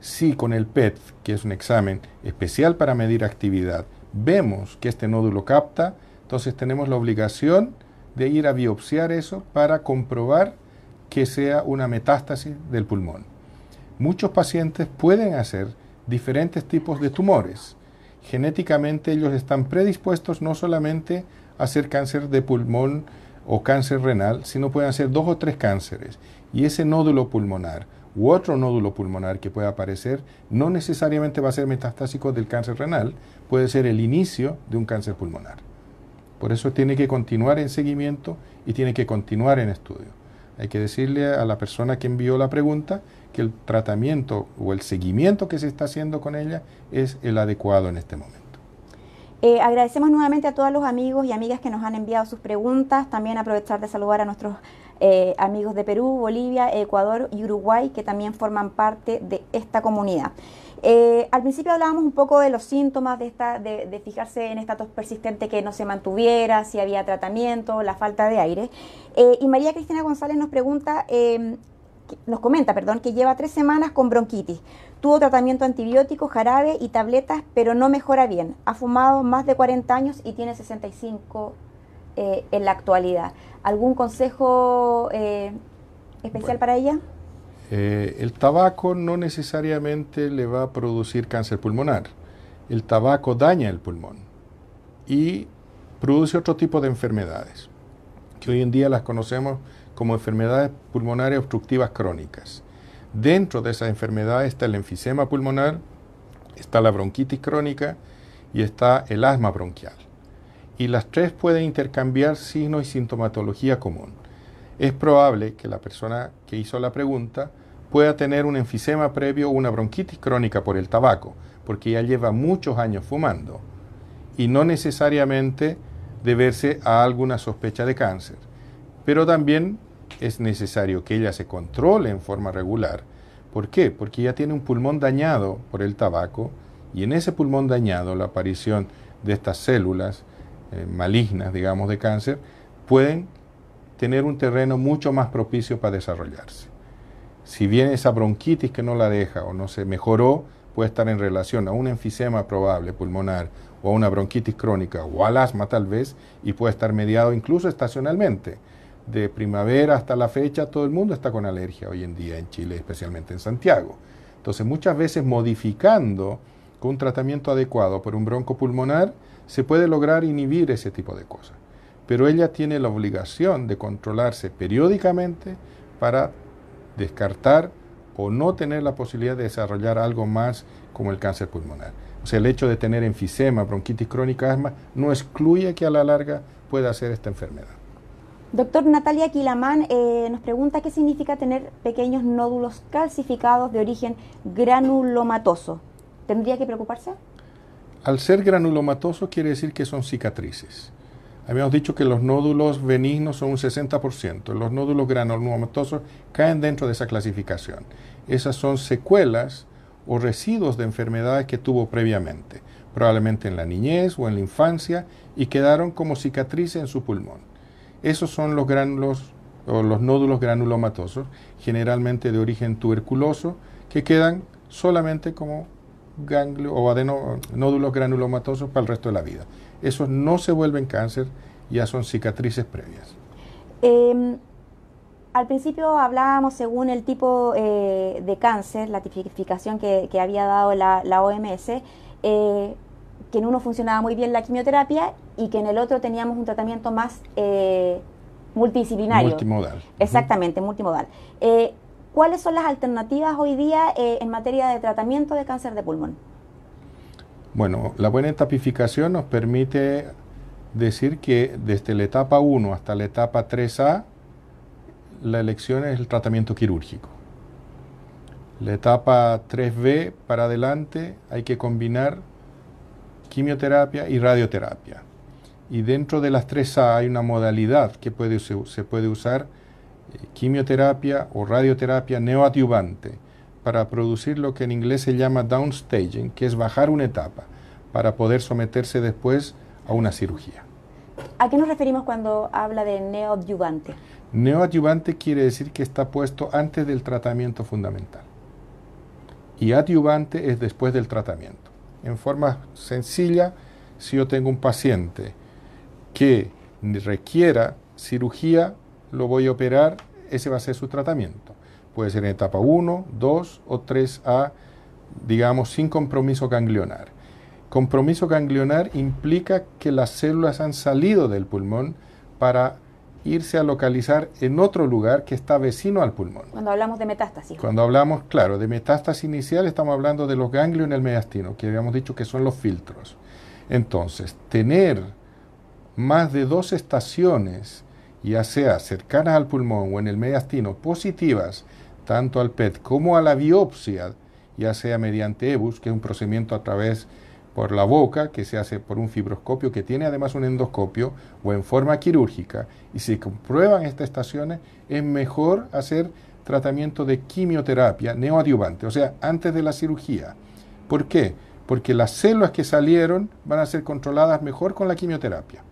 Si con el PET, que es un examen especial para medir actividad, vemos que este nódulo capta, entonces tenemos la obligación de ir a biopsiar eso para comprobar que sea una metástasis del pulmón. Muchos pacientes pueden hacer diferentes tipos de tumores. Genéticamente ellos están predispuestos no solamente a hacer cáncer de pulmón o cáncer renal, sino pueden hacer dos o tres cánceres. Y ese nódulo pulmonar u otro nódulo pulmonar que pueda aparecer no necesariamente va a ser metastásico del cáncer renal, puede ser el inicio de un cáncer pulmonar. Por eso tiene que continuar en seguimiento y tiene que continuar en estudio. Hay que decirle a la persona que envió la pregunta que el tratamiento o el seguimiento que se está haciendo con ella es el adecuado en este momento. Eh, agradecemos nuevamente a todos los amigos y amigas que nos han enviado sus preguntas. También aprovechar de saludar a nuestros eh, amigos de Perú, Bolivia, Ecuador y Uruguay que también forman parte de esta comunidad. Eh, al principio hablábamos un poco de los síntomas de, esta, de, fijarse en esta tos persistente que no se mantuviera, si había tratamiento, la falta de aire. Y María Cristina González nos pregunta, nos comenta, perdón, que lleva tres semanas con bronquitis. Tuvo tratamiento antibiótico, jarabe y tabletas, pero no mejora bien. Ha fumado más de 40 años y tiene 65 eh, en la actualidad. ¿Algún consejo especial para ella? Eh, el tabaco no necesariamente le va a producir cáncer pulmonar. El tabaco daña el pulmón y produce otro tipo de enfermedades, que hoy en día las conocemos como enfermedades pulmonares obstructivas crónicas. Dentro de esas enfermedades está el enfisema pulmonar, está la bronquitis crónica y está el asma bronquial. Y las tres pueden intercambiar signos y sintomatología común es probable que la persona que hizo la pregunta pueda tener un enfisema previo o una bronquitis crónica por el tabaco, porque ya lleva muchos años fumando y no necesariamente deberse a alguna sospecha de cáncer. Pero también es necesario que ella se controle en forma regular. ¿Por qué? Porque ella tiene un pulmón dañado por el tabaco y en ese pulmón dañado la aparición de estas células eh, malignas, digamos, de cáncer, pueden tener un terreno mucho más propicio para desarrollarse. Si bien esa bronquitis que no la deja o no se mejoró, puede estar en relación a un enfisema probable pulmonar o a una bronquitis crónica o al asma tal vez, y puede estar mediado incluso estacionalmente. De primavera hasta la fecha todo el mundo está con alergia hoy en día en Chile, especialmente en Santiago. Entonces muchas veces modificando con un tratamiento adecuado por un bronco pulmonar se puede lograr inhibir ese tipo de cosas pero ella tiene la obligación de controlarse periódicamente para descartar o no tener la posibilidad de desarrollar algo más como el cáncer pulmonar. O sea, el hecho de tener enfisema, bronquitis crónica, asma, no excluye que a la larga pueda hacer esta enfermedad. Doctor Natalia Quilamán eh, nos pregunta qué significa tener pequeños nódulos calcificados de origen granulomatoso. ¿Tendría que preocuparse? Al ser granulomatoso quiere decir que son cicatrices. Habíamos dicho que los nódulos benignos son un 60%. Los nódulos granulomatosos caen dentro de esa clasificación. Esas son secuelas o residuos de enfermedades que tuvo previamente, probablemente en la niñez o en la infancia, y quedaron como cicatrices en su pulmón. Esos son los gránulos los nódulos granulomatosos, generalmente de origen tuberculoso, que quedan solamente como ganglio o adeno, nódulos granulomatosos para el resto de la vida. Esos no se vuelven cáncer, ya son cicatrices previas. Em, al principio hablábamos según el tipo eh, de cáncer, la tipificación que, había dado la, OMS, eh, que en uno funcionaba muy bien la quimioterapia y que en el otro teníamos un tratamiento más eh, multidisciplinario. Multimodal. Exactamente, multimodal. ¿Cuáles son las alternativas hoy día en materia de tratamiento de cáncer de pulmón? Bueno, la buena etapificación nos permite decir que desde la etapa 1 hasta la etapa 3A, la elección es el tratamiento quirúrgico. La etapa 3B para adelante hay que combinar quimioterapia y radioterapia. Y dentro de las 3A hay una modalidad que puede, se puede usar eh, quimioterapia o radioterapia neoadyuvante para producir lo que en inglés se llama downstaging, que es bajar una etapa para poder someterse después a una cirugía. ¿A qué nos referimos cuando habla de neoadyuvante? Neoadyuvante quiere decir que está puesto antes del tratamiento fundamental. Y adyuvante es después del tratamiento. En forma sencilla, si yo tengo un paciente que requiera cirugía, lo voy a operar, ese va a ser su tratamiento. Puede ser en etapa 1, 2 o 3A, digamos, sin compromiso ganglionar. Compromiso ganglionar implica que las células han salido del pulmón para irse a localizar en otro lugar que está vecino al pulmón. Cuando hablamos de metástasis. Cuando hablamos, claro, de metástasis inicial estamos hablando de los ganglios en el mediastino, que habíamos dicho que son los filtros. Entonces, tener más de dos estaciones, ya sea cercanas al pulmón o en el mediastino, positivas tanto al PET como a la biopsia, ya sea mediante EBUS, que es un procedimiento a través por la boca, que se hace por un fibroscopio que tiene además un endoscopio, o en forma quirúrgica, y si comprueban estas estaciones, es mejor hacer tratamiento de quimioterapia neoadyuvante, o sea, antes de la cirugía. ¿Por qué? Porque las células que salieron van a ser controladas mejor con la quimioterapia.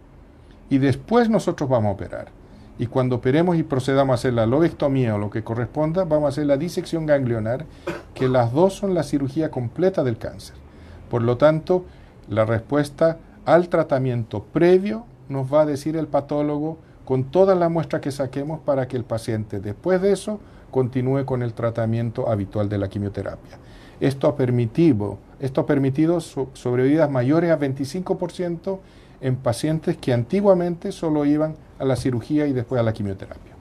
Y después nosotros vamos a operar y cuando operemos y procedamos a hacer la lobectomía o lo que corresponda, vamos a hacer la disección ganglionar, que las dos son la cirugía completa del cáncer. Por lo tanto, la respuesta al tratamiento previo nos va a decir el patólogo con toda la muestra que saquemos para que el paciente después de eso continúe con el tratamiento habitual de la quimioterapia. Esto ha permitido, esto ha sobrevividas mayores a 25% en pacientes que antiguamente solo iban a la cirugía y después a la quimioterapia.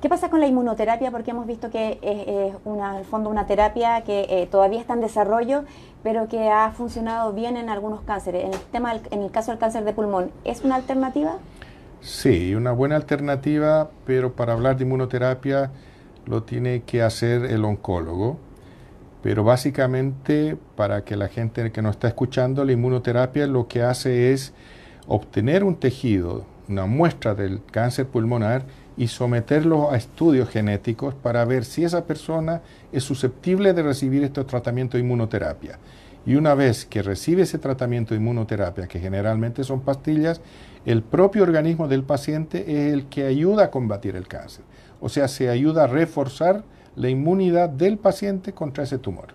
¿Qué pasa con la inmunoterapia? Porque hemos visto que es, el fondo una terapia que eh, todavía está en desarrollo, pero que ha funcionado bien en algunos cánceres. En el, tema, en el caso del cáncer de pulmón, ¿es una alternativa? Sí, una buena alternativa, pero para hablar de inmunoterapia lo tiene que hacer el oncólogo. Pero básicamente, para que la gente que nos está escuchando, la inmunoterapia lo que hace es obtener un tejido, una muestra del cáncer pulmonar y someterlo a estudios genéticos para ver si esa persona es susceptible de recibir este tratamiento de inmunoterapia. Y una vez que recibe ese tratamiento de inmunoterapia, que generalmente son pastillas, el propio organismo del paciente es el que ayuda a combatir el cáncer. O sea, se ayuda a reforzar la inmunidad del paciente contra ese tumor.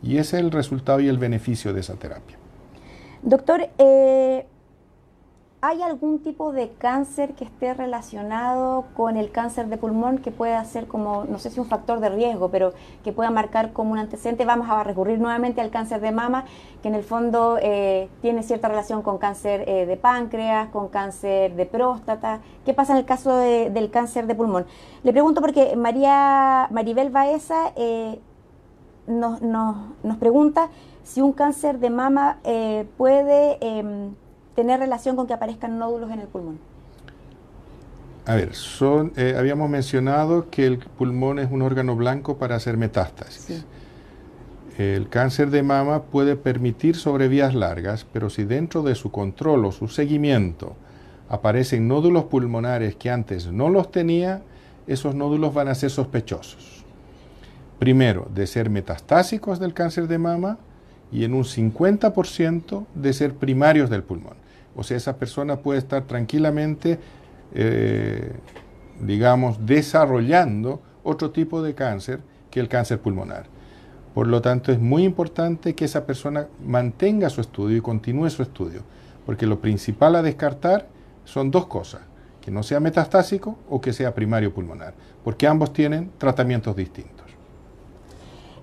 Y ese es el resultado y el beneficio de esa terapia. Doctor, eh, ¿Hay algún tipo de cáncer que esté relacionado con el cáncer de pulmón que pueda ser como, no sé si un factor de riesgo, pero que pueda marcar como un antecedente? Vamos a recurrir nuevamente al cáncer de mama, que en el fondo eh, tiene cierta relación con cáncer eh, de páncreas, con cáncer de próstata. ¿Qué pasa en el caso del cáncer de pulmón? Le pregunto porque María Maribel Baeza eh, nos, nos, pregunta si un cáncer de mama puede em, tener relación con que aparezcan nódulos en el pulmón? A ver, son, eh, habíamos mencionado que el pulmón es un órgano blanco para hacer metástasis. El cáncer de mama puede permitir sobrevías largas, pero si dentro de su control o su seguimiento aparecen nódulos pulmonares que antes no los tenía, esos nódulos van a ser sospechosos. Primero, de ser metastásicos del cáncer de mama y en un 50% de ser primarios del pulmón. O sea, esa persona puede estar tranquilamente, eh, digamos, desarrollando otro tipo de cáncer que el cáncer pulmonar. Por lo tanto, es muy importante que esa persona mantenga su estudio y continúe su estudio, porque lo principal a descartar son dos cosas, que no sea metastásico o que sea primario pulmonar, porque ambos tienen tratamientos distintos.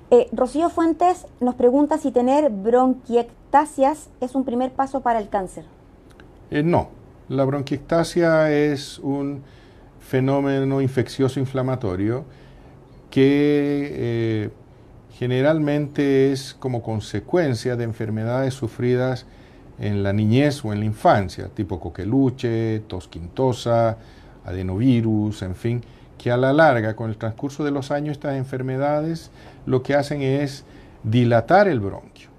Eh, Rocío Fuentes nos pregunta si tener bronquiectasias es un primer paso para el cáncer. Eh, no, la bronquiectasia es un fenómeno infeccioso inflamatorio que eh, generalmente es como consecuencia de enfermedades sufridas en la niñez o en la infancia, tipo coqueluche, tosquintosa, adenovirus, en fin, que a la larga, con el transcurso de los años, estas enfermedades lo que hacen es dilatar el bronquio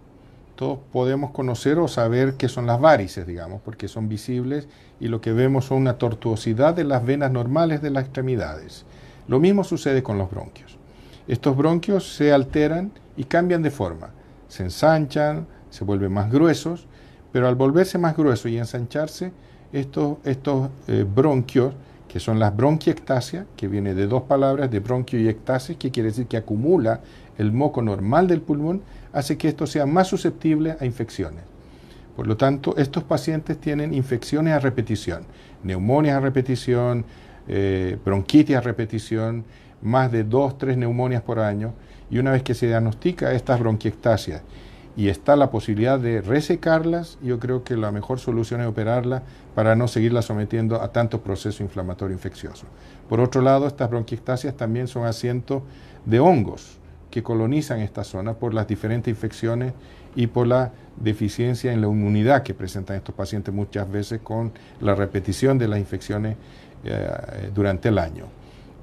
todos podemos conocer o saber qué son las varices, digamos, porque son visibles y lo que vemos son una tortuosidad de las venas normales de las extremidades. Lo mismo sucede con los bronquios. Estos bronquios se alteran y cambian de forma. Se ensanchan, se vuelven más gruesos, pero al volverse más gruesos y ensancharse, estos, estos eh, bronquios, que son las bronquiectasias, que viene de dos palabras, de bronquio y ectasis, que quiere decir que acumula el moco normal del pulmón, hace que esto sea más susceptible a infecciones. Por lo tanto, estos pacientes tienen infecciones a repetición, neumonias a repetición, eh, bronquitis a repetición, más de dos, tres neumonias por año, y una vez que se diagnostica estas bronquiectasias y está la posibilidad de resecarlas, yo creo que la mejor solución es operarla para no seguirla sometiendo a tanto proceso inflamatorio infeccioso. Por otro lado, estas bronquiectasias también son asientos de hongos, que colonizan esta zona por las diferentes infecciones y por la deficiencia en la inmunidad que presentan estos pacientes muchas veces con la repetición de las infecciones eh, durante el año.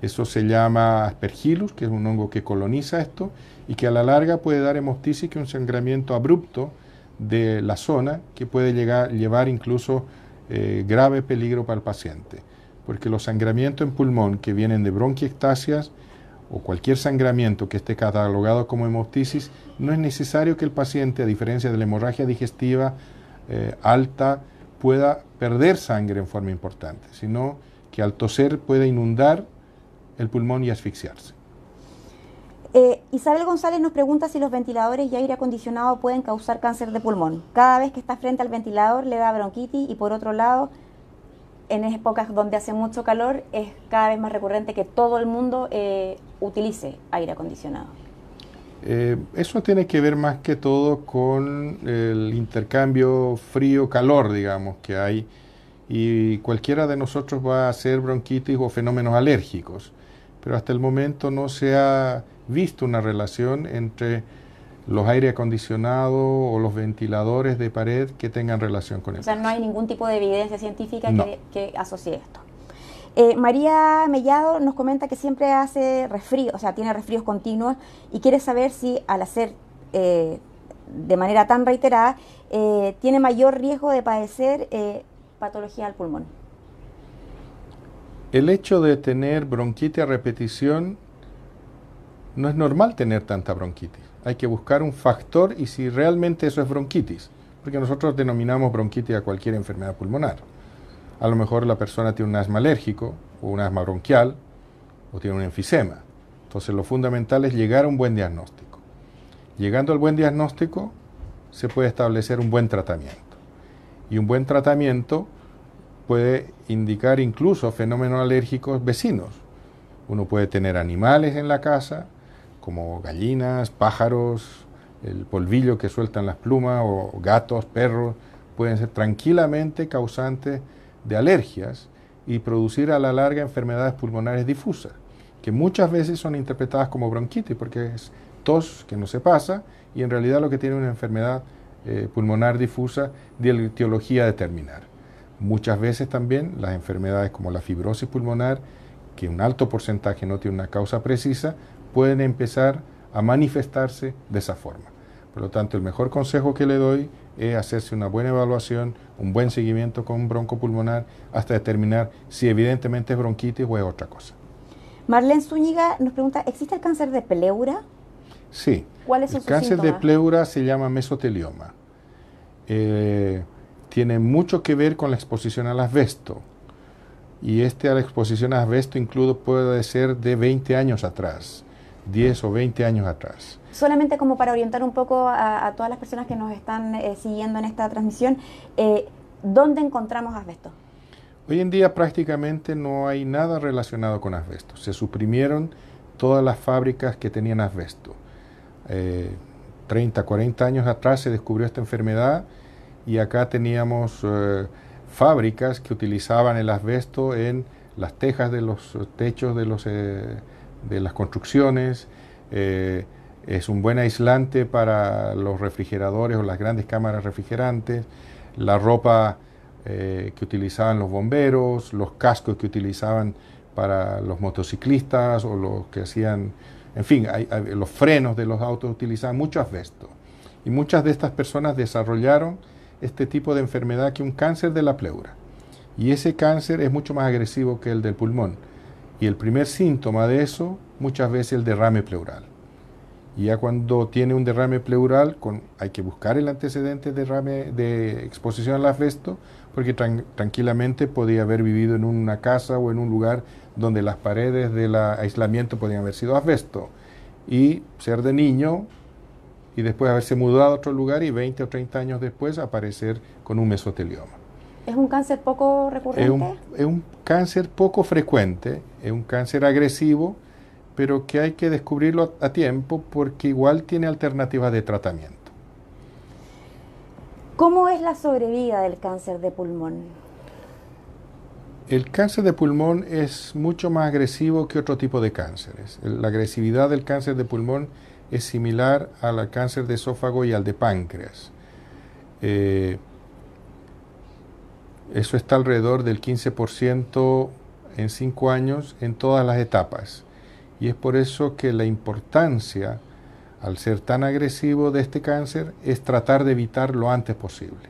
Eso se llama aspergillus, que es un hongo que coloniza esto y que a la larga puede dar hemoptisis, que un sangramiento abrupto de la zona que puede llegar, llevar incluso eh, grave peligro para el paciente. Porque los sangramientos en pulmón que vienen de bronquiectasias o cualquier sangramiento que esté catalogado como hemoptisis, no es necesario que el paciente, a diferencia de la hemorragia digestiva eh, alta, pueda perder sangre en forma importante, sino que al toser puede inundar el pulmón y asfixiarse. Eh, Isabel González nos pregunta si los ventiladores y aire acondicionado pueden causar cáncer de pulmón. Cada vez que está frente al ventilador le da bronquitis y por otro lado en épocas donde hace mucho calor es cada vez más recurrente que todo el mundo eh, utilice aire acondicionado. Eh, eso tiene que ver más que todo con el intercambio frío-calor, digamos, que hay. Y cualquiera de nosotros va a hacer bronquitis o fenómenos alérgicos. Pero hasta el momento no se ha visto una relación entre los aire acondicionados o los ventiladores de pared que tengan relación con eso. O sea, no hay ningún tipo de evidencia científica que, asocie esto. Eh, María Mellado nos comenta que siempre hace resfrío, o sea, tiene resfríos continuos y quiere saber si al hacer eh, de manera tan reiterada eh, tiene mayor riesgo de padecer patología al pulmón. El hecho de tener bronquitis a repetición no es normal tener tanta bronquitis hay que buscar un factor y si realmente eso es bronquitis, porque nosotros denominamos bronquitis a cualquier enfermedad pulmonar. A lo mejor la persona tiene un asma alérgico o un asma bronquial o tiene un enfisema. Entonces lo fundamental es llegar a un buen diagnóstico. Llegando al buen diagnóstico se puede establecer un buen tratamiento. Y un buen tratamiento puede indicar incluso fenómenos alérgicos vecinos. Uno puede tener animales en la casa, como gallinas, pájaros, el polvillo que sueltan las plumas, o gatos, perros, pueden ser tranquilamente causantes de alergias y producir a la larga enfermedades pulmonares difusas, que muchas veces son interpretadas como bronquitis, porque es tos que no se pasa y en realidad lo que tiene una enfermedad eh, pulmonar difusa de etiología determinar. Muchas veces también las enfermedades como la fibrosis pulmonar, que un alto porcentaje no tiene una causa precisa, pueden empezar a manifestarse de esa forma. Por lo tanto, el mejor consejo que le doy es hacerse una buena evaluación, un buen seguimiento con un broncopulmonar hasta determinar si evidentemente es bronquitis o es otra cosa. Marlene Zúñiga nos pregunta, ¿existe el cáncer de pleura? Sí. ¿Cuál es el cáncer de pleura se llama mesotelioma. Eh, tiene mucho que ver con la exposición al asbesto. Y este a la exposición al asbesto incluso puede ser de 20 años atrás, 10 o 20 años atrás. Solamente como para orientar un poco a, todas las personas que nos están eh, siguiendo en esta transmisión, eh, ¿dónde encontramos asbesto? Hoy en día prácticamente no hay nada relacionado con asbesto. Se suprimieron todas las fábricas que tenían asbesto. 30, 40 años atrás se descubrió esta enfermedad y acá teníamos eh, fábricas que utilizaban el asbesto en las tejas de los techos de, los, eh, de las construcciones. Eh, es un buen aislante para los refrigeradores o las grandes cámaras refrigerantes. La ropa que utilizaban los bomberos, los cascos que utilizaban para los motociclistas o los que hacían, en fin, los frenos de los autos utilizaban mucho asbesto. Y muchas de estas personas desarrollaron este tipo de enfermedad que un cáncer de la pleura. Y ese cáncer es mucho más agresivo que el del pulmón. Y el primer síntoma de eso muchas veces es el derrame pleural. Y ya cuando tiene un derrame pleural, hay que buscar el antecedente de derrame de exposición al asbesto, porque tranquilamente podía haber vivido en una casa o en un lugar donde las paredes del aislamiento podían haber sido asbesto. Y ser de niño y después haberse mudado a otro lugar y 20 o 30 años después aparecer con un mesotelioma. ¿Es un cáncer poco recurrente? Es un, cáncer poco frecuente, es un cáncer agresivo, pero que hay que descubrirlo a, tiempo porque igual tiene alternativas de tratamiento. ¿Cómo es la sobrevida del cáncer de pulmón? El cáncer de pulmón es mucho más agresivo que otro tipo de cánceres. La agresividad del cáncer de pulmón es similar al cáncer de esófago y al de páncreas. Eh, eso está alrededor del 15% en 5 años en todas las etapas. Y es por eso que la importancia, al ser tan agresivo de este cáncer, es tratar de evitar lo antes posible.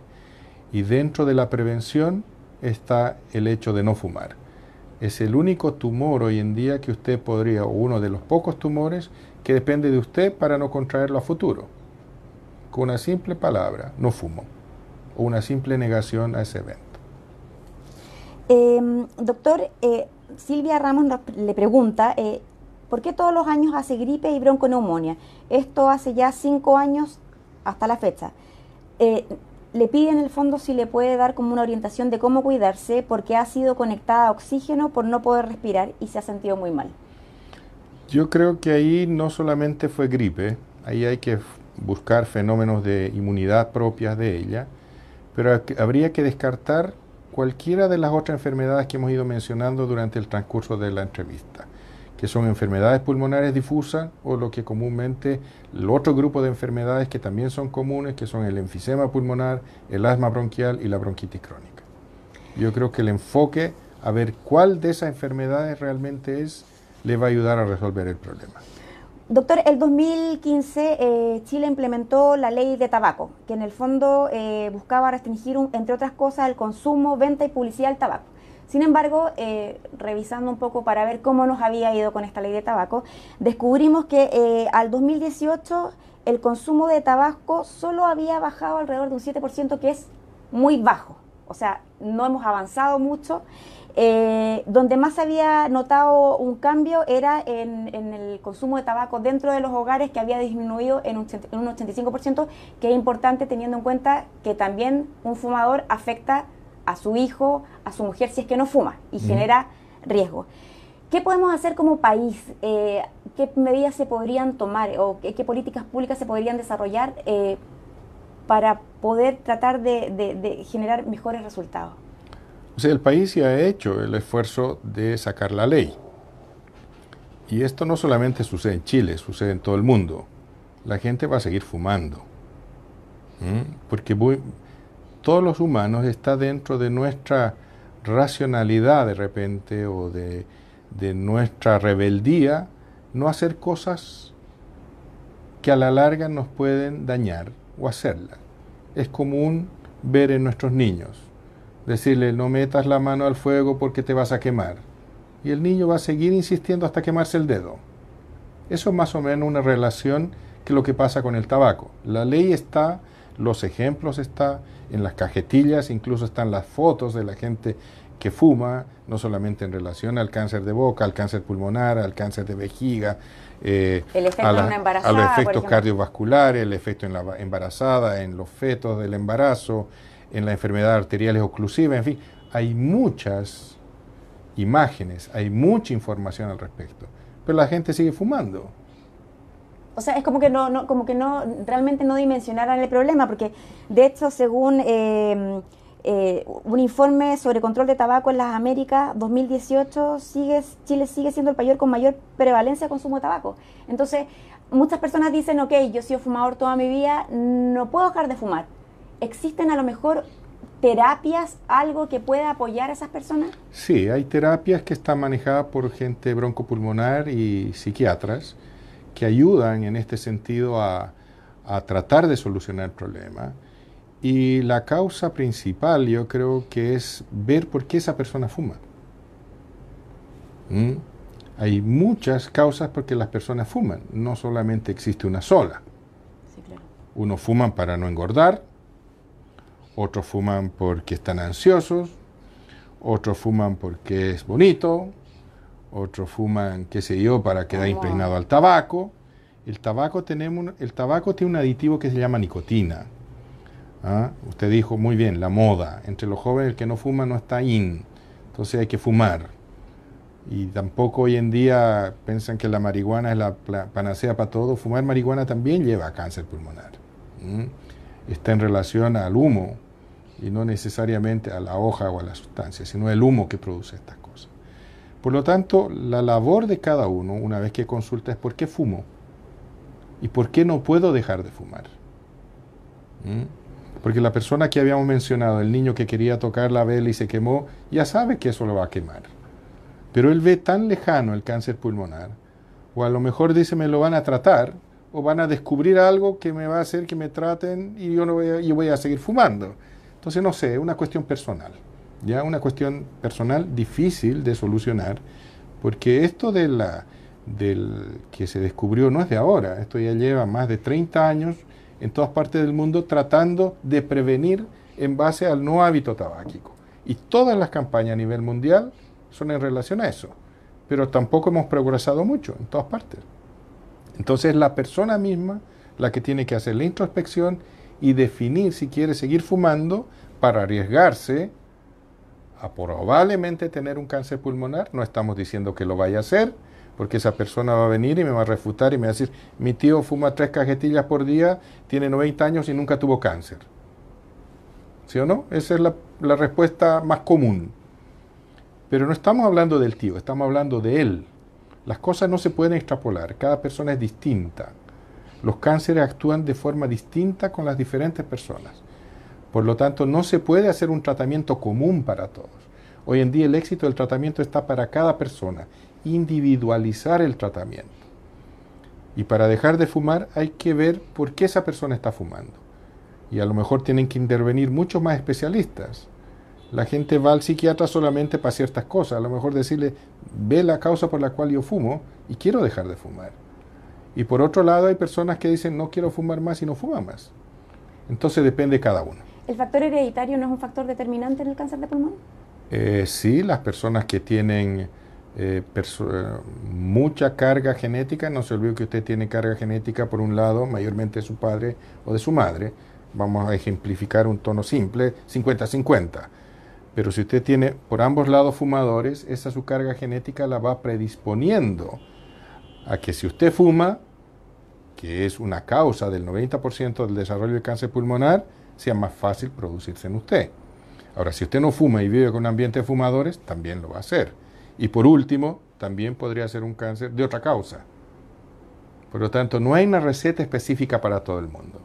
Y dentro de la prevención está el hecho de no fumar. Es el único tumor hoy en día que usted podría, o uno de los pocos tumores que depende de usted para no contraerlo a futuro. Con una simple palabra, no fumo, o una simple negación a ese evento. Em, doctor, eh, Silvia Ramos le pregunta, eh, ¿por qué todos los años hace gripe y bronconeumonía? Esto hace ya cinco años hasta la fecha. Eh, le pide en el fondo si le puede dar como una orientación de cómo cuidarse porque ha sido conectada a oxígeno por no poder respirar y se ha sentido muy mal. Yo creo que ahí no solamente fue gripe, ahí hay que buscar fenómenos de inmunidad propias de ella, pero habría que descartar cualquiera de las otras enfermedades que hemos ido mencionando durante el transcurso de la entrevista, que son enfermedades pulmonares difusas o lo que comúnmente el otro grupo de enfermedades que también son comunes, que son el enfisema pulmonar, el asma bronquial y la bronquitis crónica. Yo creo que el enfoque a ver cuál de esas enfermedades realmente es le va a ayudar a resolver el problema. Doctor, el 2015 eh, Chile implementó la ley de tabaco, que en el fondo eh, buscaba restringir, entre otras cosas, el consumo, venta y publicidad del tabaco. Sin embargo, eh, revisando un poco para ver cómo nos había ido con esta ley de tabaco, descubrimos que al 2018 el consumo de tabaco solo había bajado alrededor de un 7%, que es muy bajo. O sea, no hemos avanzado mucho. Eh, donde más se había notado un cambio era en, el consumo de tabaco dentro de los hogares que había disminuido en un, 85%, que es importante teniendo en cuenta que también un fumador afecta a su hijo, a su mujer, si es que no fuma y genera riesgo. ¿Qué podemos hacer como país? Eh, ¿Qué medidas se podrían tomar o qué, políticas públicas se podrían desarrollar eh, para poder tratar de, generar mejores resultados? O el país ya ha hecho el esfuerzo de sacar la ley. Y esto no solamente sucede en Chile, sucede en todo el mundo. La gente va a seguir fumando. Porque todos los humanos está dentro de nuestra racionalidad de repente o de, de nuestra rebeldía no hacer cosas que a la larga nos pueden dañar o hacerlas. Es común ver en nuestros niños, decirle no metas la mano al fuego porque te vas a quemar. Y el niño va a seguir insistiendo hasta quemarse el dedo. Eso es más o menos una relación que lo que pasa con el tabaco. La ley está, los ejemplos están, en las cajetillas, incluso están las fotos de la gente que fuma, no solamente en relación al cáncer de boca, al cáncer pulmonar, al cáncer de vejiga, eh, a, los efectos cardiovasculares, el efecto en la embarazada, en los fetos del embarazo, en las enfermedades arteriales oclusivas, en fin, hay muchas imágenes, hay mucha información al respecto, pero la gente sigue fumando. O sea, es como que no, no como que no, realmente no dimensionaran el problema, porque de hecho, según eh, eh, un informe sobre control de tabaco en las Américas 2018, sigue, Chile sigue siendo el país con mayor prevalencia de consumo de tabaco. Entonces, muchas personas dicen, ok, yo he sido fumador toda mi vida, no puedo dejar de fumar. ¿Existen a lo mejor terapias, algo que pueda apoyar a esas personas? Sí, hay terapias que están manejadas por gente broncopulmonar y psiquiatras que ayudan en este sentido a, a tratar de solucionar el problema y la causa principal yo creo que es ver por qué esa persona fuma. ¿Mm? Hay muchas causas por qué las personas fuman, no solamente existe una sola. Unos fuman para no engordar, otros fuman porque están ansiosos, otros fuman porque es bonito, otros fuman, qué sé yo, para quedar impregnado al tabaco. El tabaco, tenemos, el tabaco tiene un aditivo que se llama nicotina ¿Ah? Usted dijo muy bien, la moda. Entre los jóvenes el que no fuma no está in. Entonces hay que fumar. Y tampoco hoy en día piensan que la marihuana es la panacea para todo. Fumar marihuana también lleva cáncer pulmonar. Está en relación al humo y no necesariamente a la hoja o a la sustancia, sino el humo que produce estas cosas. Por lo tanto, la labor de cada uno, una vez que consulta, es por qué fumo y por qué no puedo dejar de fumar. Porque la persona que habíamos mencionado, el niño que quería tocar la vela y se quemó, ya sabe que eso lo va a quemar. Pero él ve tan lejano el cáncer pulmonar, o a lo mejor dice me lo van a tratar, o van a descubrir algo que me va a hacer que me traten y yo, no voy, a, voy a seguir fumando. Entonces, no sé, es una cuestión personal, ya una cuestión personal difícil de solucionar, porque esto de la, del que se descubrió no es de ahora, esto ya lleva más de 30 años en todas partes del mundo tratando de prevenir en base al no hábito tabáquico. Y todas las campañas a nivel mundial son en relación a eso. Pero tampoco hemos progresado mucho en todas partes. Entonces la persona misma la que tiene que hacer la introspección y definir si quiere seguir fumando para arriesgarse a probablemente tener un cáncer pulmonar. No estamos diciendo que lo vaya a hacer, porque esa persona va a venir y me va a refutar y me va a decir, mi tío fuma tres cajetillas por día, tiene 90 años y nunca tuvo cáncer. ¿Sí o no? Esa es la, la respuesta más común. Pero no estamos hablando del tío, estamos hablando de él. Las cosas no se pueden extrapolar, cada persona es distinta. Los cánceres actúan de forma distinta con las diferentes personas. Por lo tanto, no se puede hacer un tratamiento común para todos. Hoy en día el éxito del tratamiento está para cada persona individualizar el tratamiento. Y para dejar de fumar hay que ver por qué esa persona está fumando. Y a lo mejor tienen que intervenir muchos más especialistas. La gente va al psiquiatra solamente para ciertas cosas. A lo mejor decirle, ve la causa por la cual yo fumo y quiero dejar de fumar. Y por otro lado hay personas que dicen, no quiero fumar más y no fuma más. Entonces depende de cada uno. ¿El factor hereditario no es un factor determinante en el cáncer de pulmón? Eh, sí, las personas que tienen eh, eh, mucha carga genética. No se olvide que usted tiene carga genética por un lado, mayormente de su padre o de su madre. Vamos a ejemplificar un tono simple, 50-50. Pero si usted tiene por ambos lados fumadores, esa su carga genética la va predisponiendo a que si usted fuma, que es una causa del 90% del desarrollo de cáncer pulmonar, sea más fácil producirse en usted. Ahora, si usted no fuma y vive con un ambiente de fumadores, también lo va a hacer. Y por último, también podría ser un cáncer de otra causa. Por lo tanto, no hay una receta específica para todo el mundo.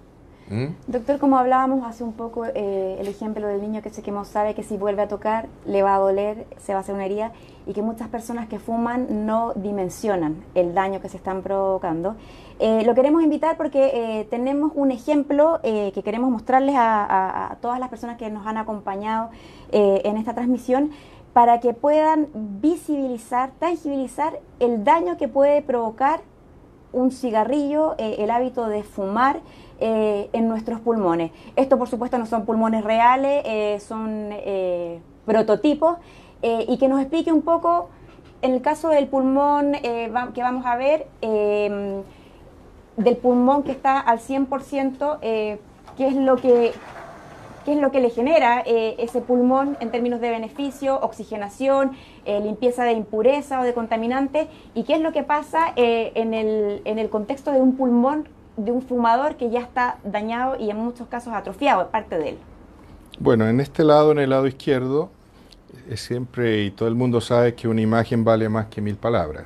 ¿Mm? Doctor, como hablábamos hace un poco, eh, el ejemplo del niño que se quemó sabe que si vuelve a tocar le va a doler, se va a hacer una herida y que muchas personas que fuman no dimensionan el daño que se están provocando. Eh, lo queremos invitar porque eh, tenemos un ejemplo que queremos mostrarles a, todas las personas que nos han acompañado en esta transmisión para que puedan visibilizar, tangibilizar el daño que puede provocar un cigarrillo, el hábito de fumar eh, en nuestros pulmones. Esto, por supuesto, no son pulmones reales, eh, son eh, prototipos, y que nos explique un poco, en el caso del pulmón que vamos a ver, del pulmón que está al 100%, qué es lo que qué es lo que le genera ese pulmón en términos de beneficio, oxigenación, limpieza de impureza o de contaminantes, y qué es lo que pasa en, el, en el contexto de un pulmón de un fumador que ya está dañado y en muchos casos atrofiado, parte de él? Bueno, en este lado, en el lado izquierdo, es siempre, y todo el mundo sabe que una imagen vale más que mil palabras.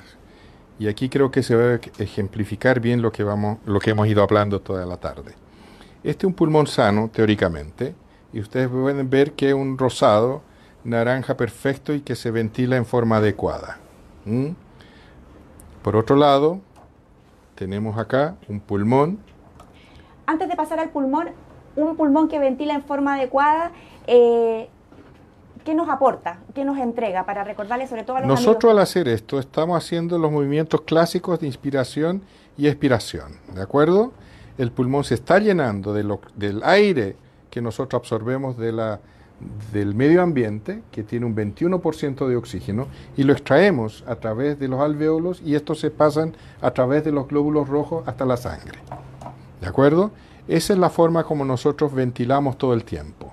Y aquí creo que se va a ejemplificar bien lo que, vamos, lo que hemos ido hablando toda la tarde. Este es un pulmón sano, teóricamente, y ustedes pueden ver que es un rosado, naranja perfecto y que se ventila en forma adecuada. Por otro lado, tenemos acá un pulmón. Antes de pasar al pulmón, un pulmón que ventila en forma adecuada, eh, ¿qué nos aporta? ¿Qué nos entrega? Para recordarles sobre todo a los Nosotros al hacer esto estamos haciendo los movimientos clásicos de inspiración y expiración, ¿de acuerdo? El pulmón se está llenando de lo, del aire que nosotros absorbemos de la del medio ambiente, que tiene un 21% de oxígeno, y lo extraemos a través de los alveolos y estos se pasan a través de los glóbulos rojos hasta la sangre. ¿De acuerdo? Esa es la forma como nosotros ventilamos todo el tiempo.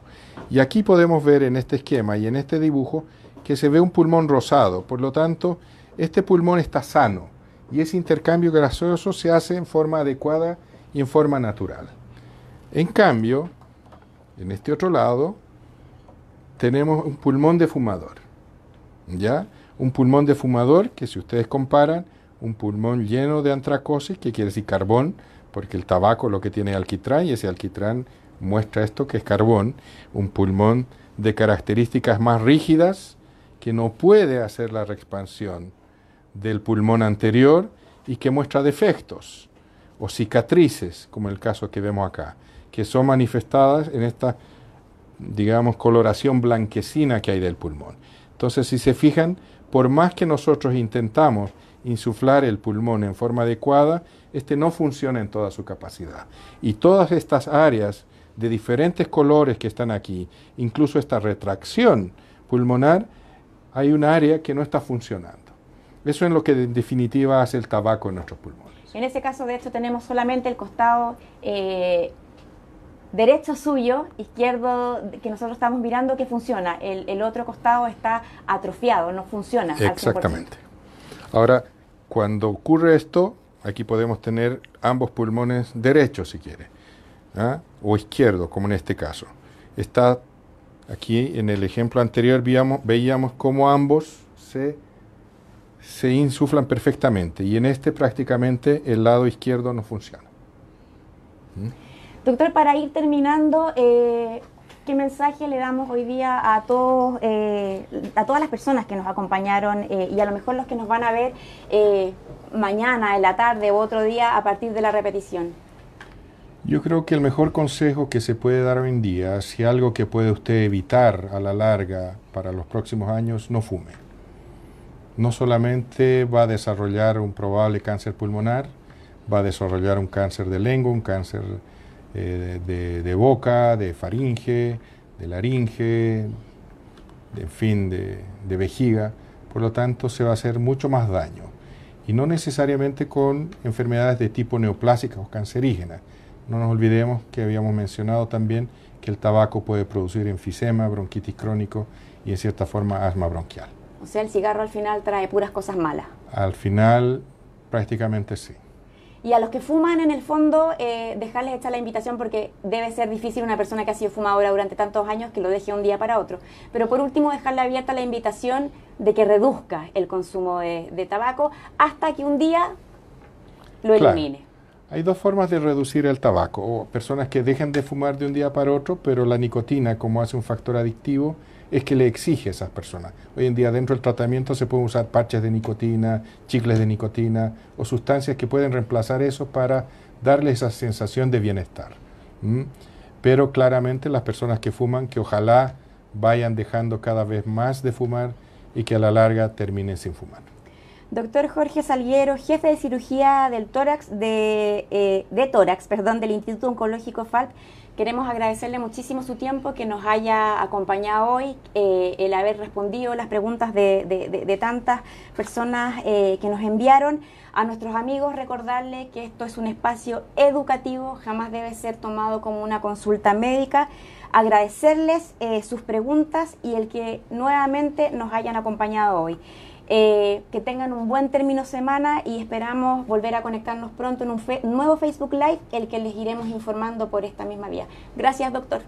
Y aquí podemos ver en este esquema y en este dibujo que se ve un pulmón rosado, por lo tanto, este pulmón está sano y ese intercambio gaseoso se hace en forma adecuada y en forma natural. En cambio, en este otro lado, tenemos un pulmón de fumador. ¿Ya? Un pulmón de fumador que si ustedes comparan, un pulmón lleno de antracosis, que quiere decir carbón, porque el tabaco lo que tiene alquitrán y ese alquitrán muestra esto que es carbón, un pulmón de características más rígidas que no puede hacer la reexpansión del pulmón anterior y que muestra defectos o cicatrices, como el caso que vemos acá, que son manifestadas en esta digamos, coloración blanquecina que hay del pulmón. Entonces, si se fijan, por más que nosotros intentamos insuflar el pulmón en forma adecuada, este no funciona en toda su capacidad. Y todas estas áreas de diferentes colores que están aquí, incluso esta retracción pulmonar, hay un área que no está funcionando. Eso es lo que en definitiva hace el tabaco en nuestros pulmones. En ese caso, de hecho, tenemos solamente el costado eh, derecho suyo, izquierdo que nosotros estamos mirando que funciona, el, otro costado está atrofiado, no funciona. Exactamente. Ahora, cuando ocurre esto, aquí podemos tener ambos pulmones derechos si quiere, ¿ah? o izquierdo, como en este caso. Está aquí en el ejemplo anterior veíamos, veíamos cómo ambos se, se insuflan perfectamente y en este prácticamente el lado izquierdo no funciona. ¿Mm? Doctor, para ir terminando, eh, ¿qué mensaje le damos hoy día a todos, eh, a todas las personas que nos acompañaron eh, y a lo mejor los que nos van a ver mañana, en la tarde u otro día a partir de la repetición? Yo creo que el mejor consejo que se puede dar hoy en día, si algo que puede usted evitar a la larga para los próximos años, no fume. No solamente va a desarrollar un probable cáncer pulmonar, va a desarrollar un cáncer de lengua, un cáncer eh, de, boca, de faringe, de laringe, de, en fin, de, de vejiga. Por lo tanto, se va a hacer mucho más daño. Y no necesariamente con enfermedades de tipo neoplásica o cancerígena. No nos olvidemos que habíamos mencionado también que el tabaco puede producir enfisema, bronquitis crónico y en cierta forma asma bronquial. O sea, el cigarro al final trae puras cosas malas. Al final, prácticamente sí. Y a los que fuman, en el fondo, eh, dejarles echar la invitación porque debe ser difícil una persona que ha sido fumadora durante tantos años que lo deje un día para otro. Pero por último, dejarle abierta la invitación de que reduzca el consumo de, tabaco hasta que un día lo elimine. Hay dos formas de reducir el tabaco. O personas que dejen de fumar de un día para otro, pero la nicotina, como hace un factor adictivo, es que le exige a esas personas. Hoy en día dentro del tratamiento se pueden usar parches de nicotina, chicles de nicotina o sustancias que pueden reemplazar eso para darle esa sensación de bienestar. Pero claramente las personas que fuman, que ojalá vayan dejando cada vez más de fumar y que a la larga terminen sin fumar. Doctor Jorge Salguero, jefe de cirugía del tórax de, eh, tórax, perdón, del Instituto Oncológico FALP, Queremos agradecerle muchísimo su tiempo, que nos haya acompañado hoy, eh, el haber respondido las preguntas de, tantas personas eh, que nos enviaron. A nuestros amigos recordarle que esto es un espacio educativo, jamás debe ser tomado como una consulta médica. Agradecerles eh, sus preguntas y el que nuevamente nos hayan acompañado hoy. Eh, que tengan un buen término semana y esperamos volver a conectarnos pronto en un nuevo Facebook Live, el que les iremos informando por esta misma vía. Gracias, doctor.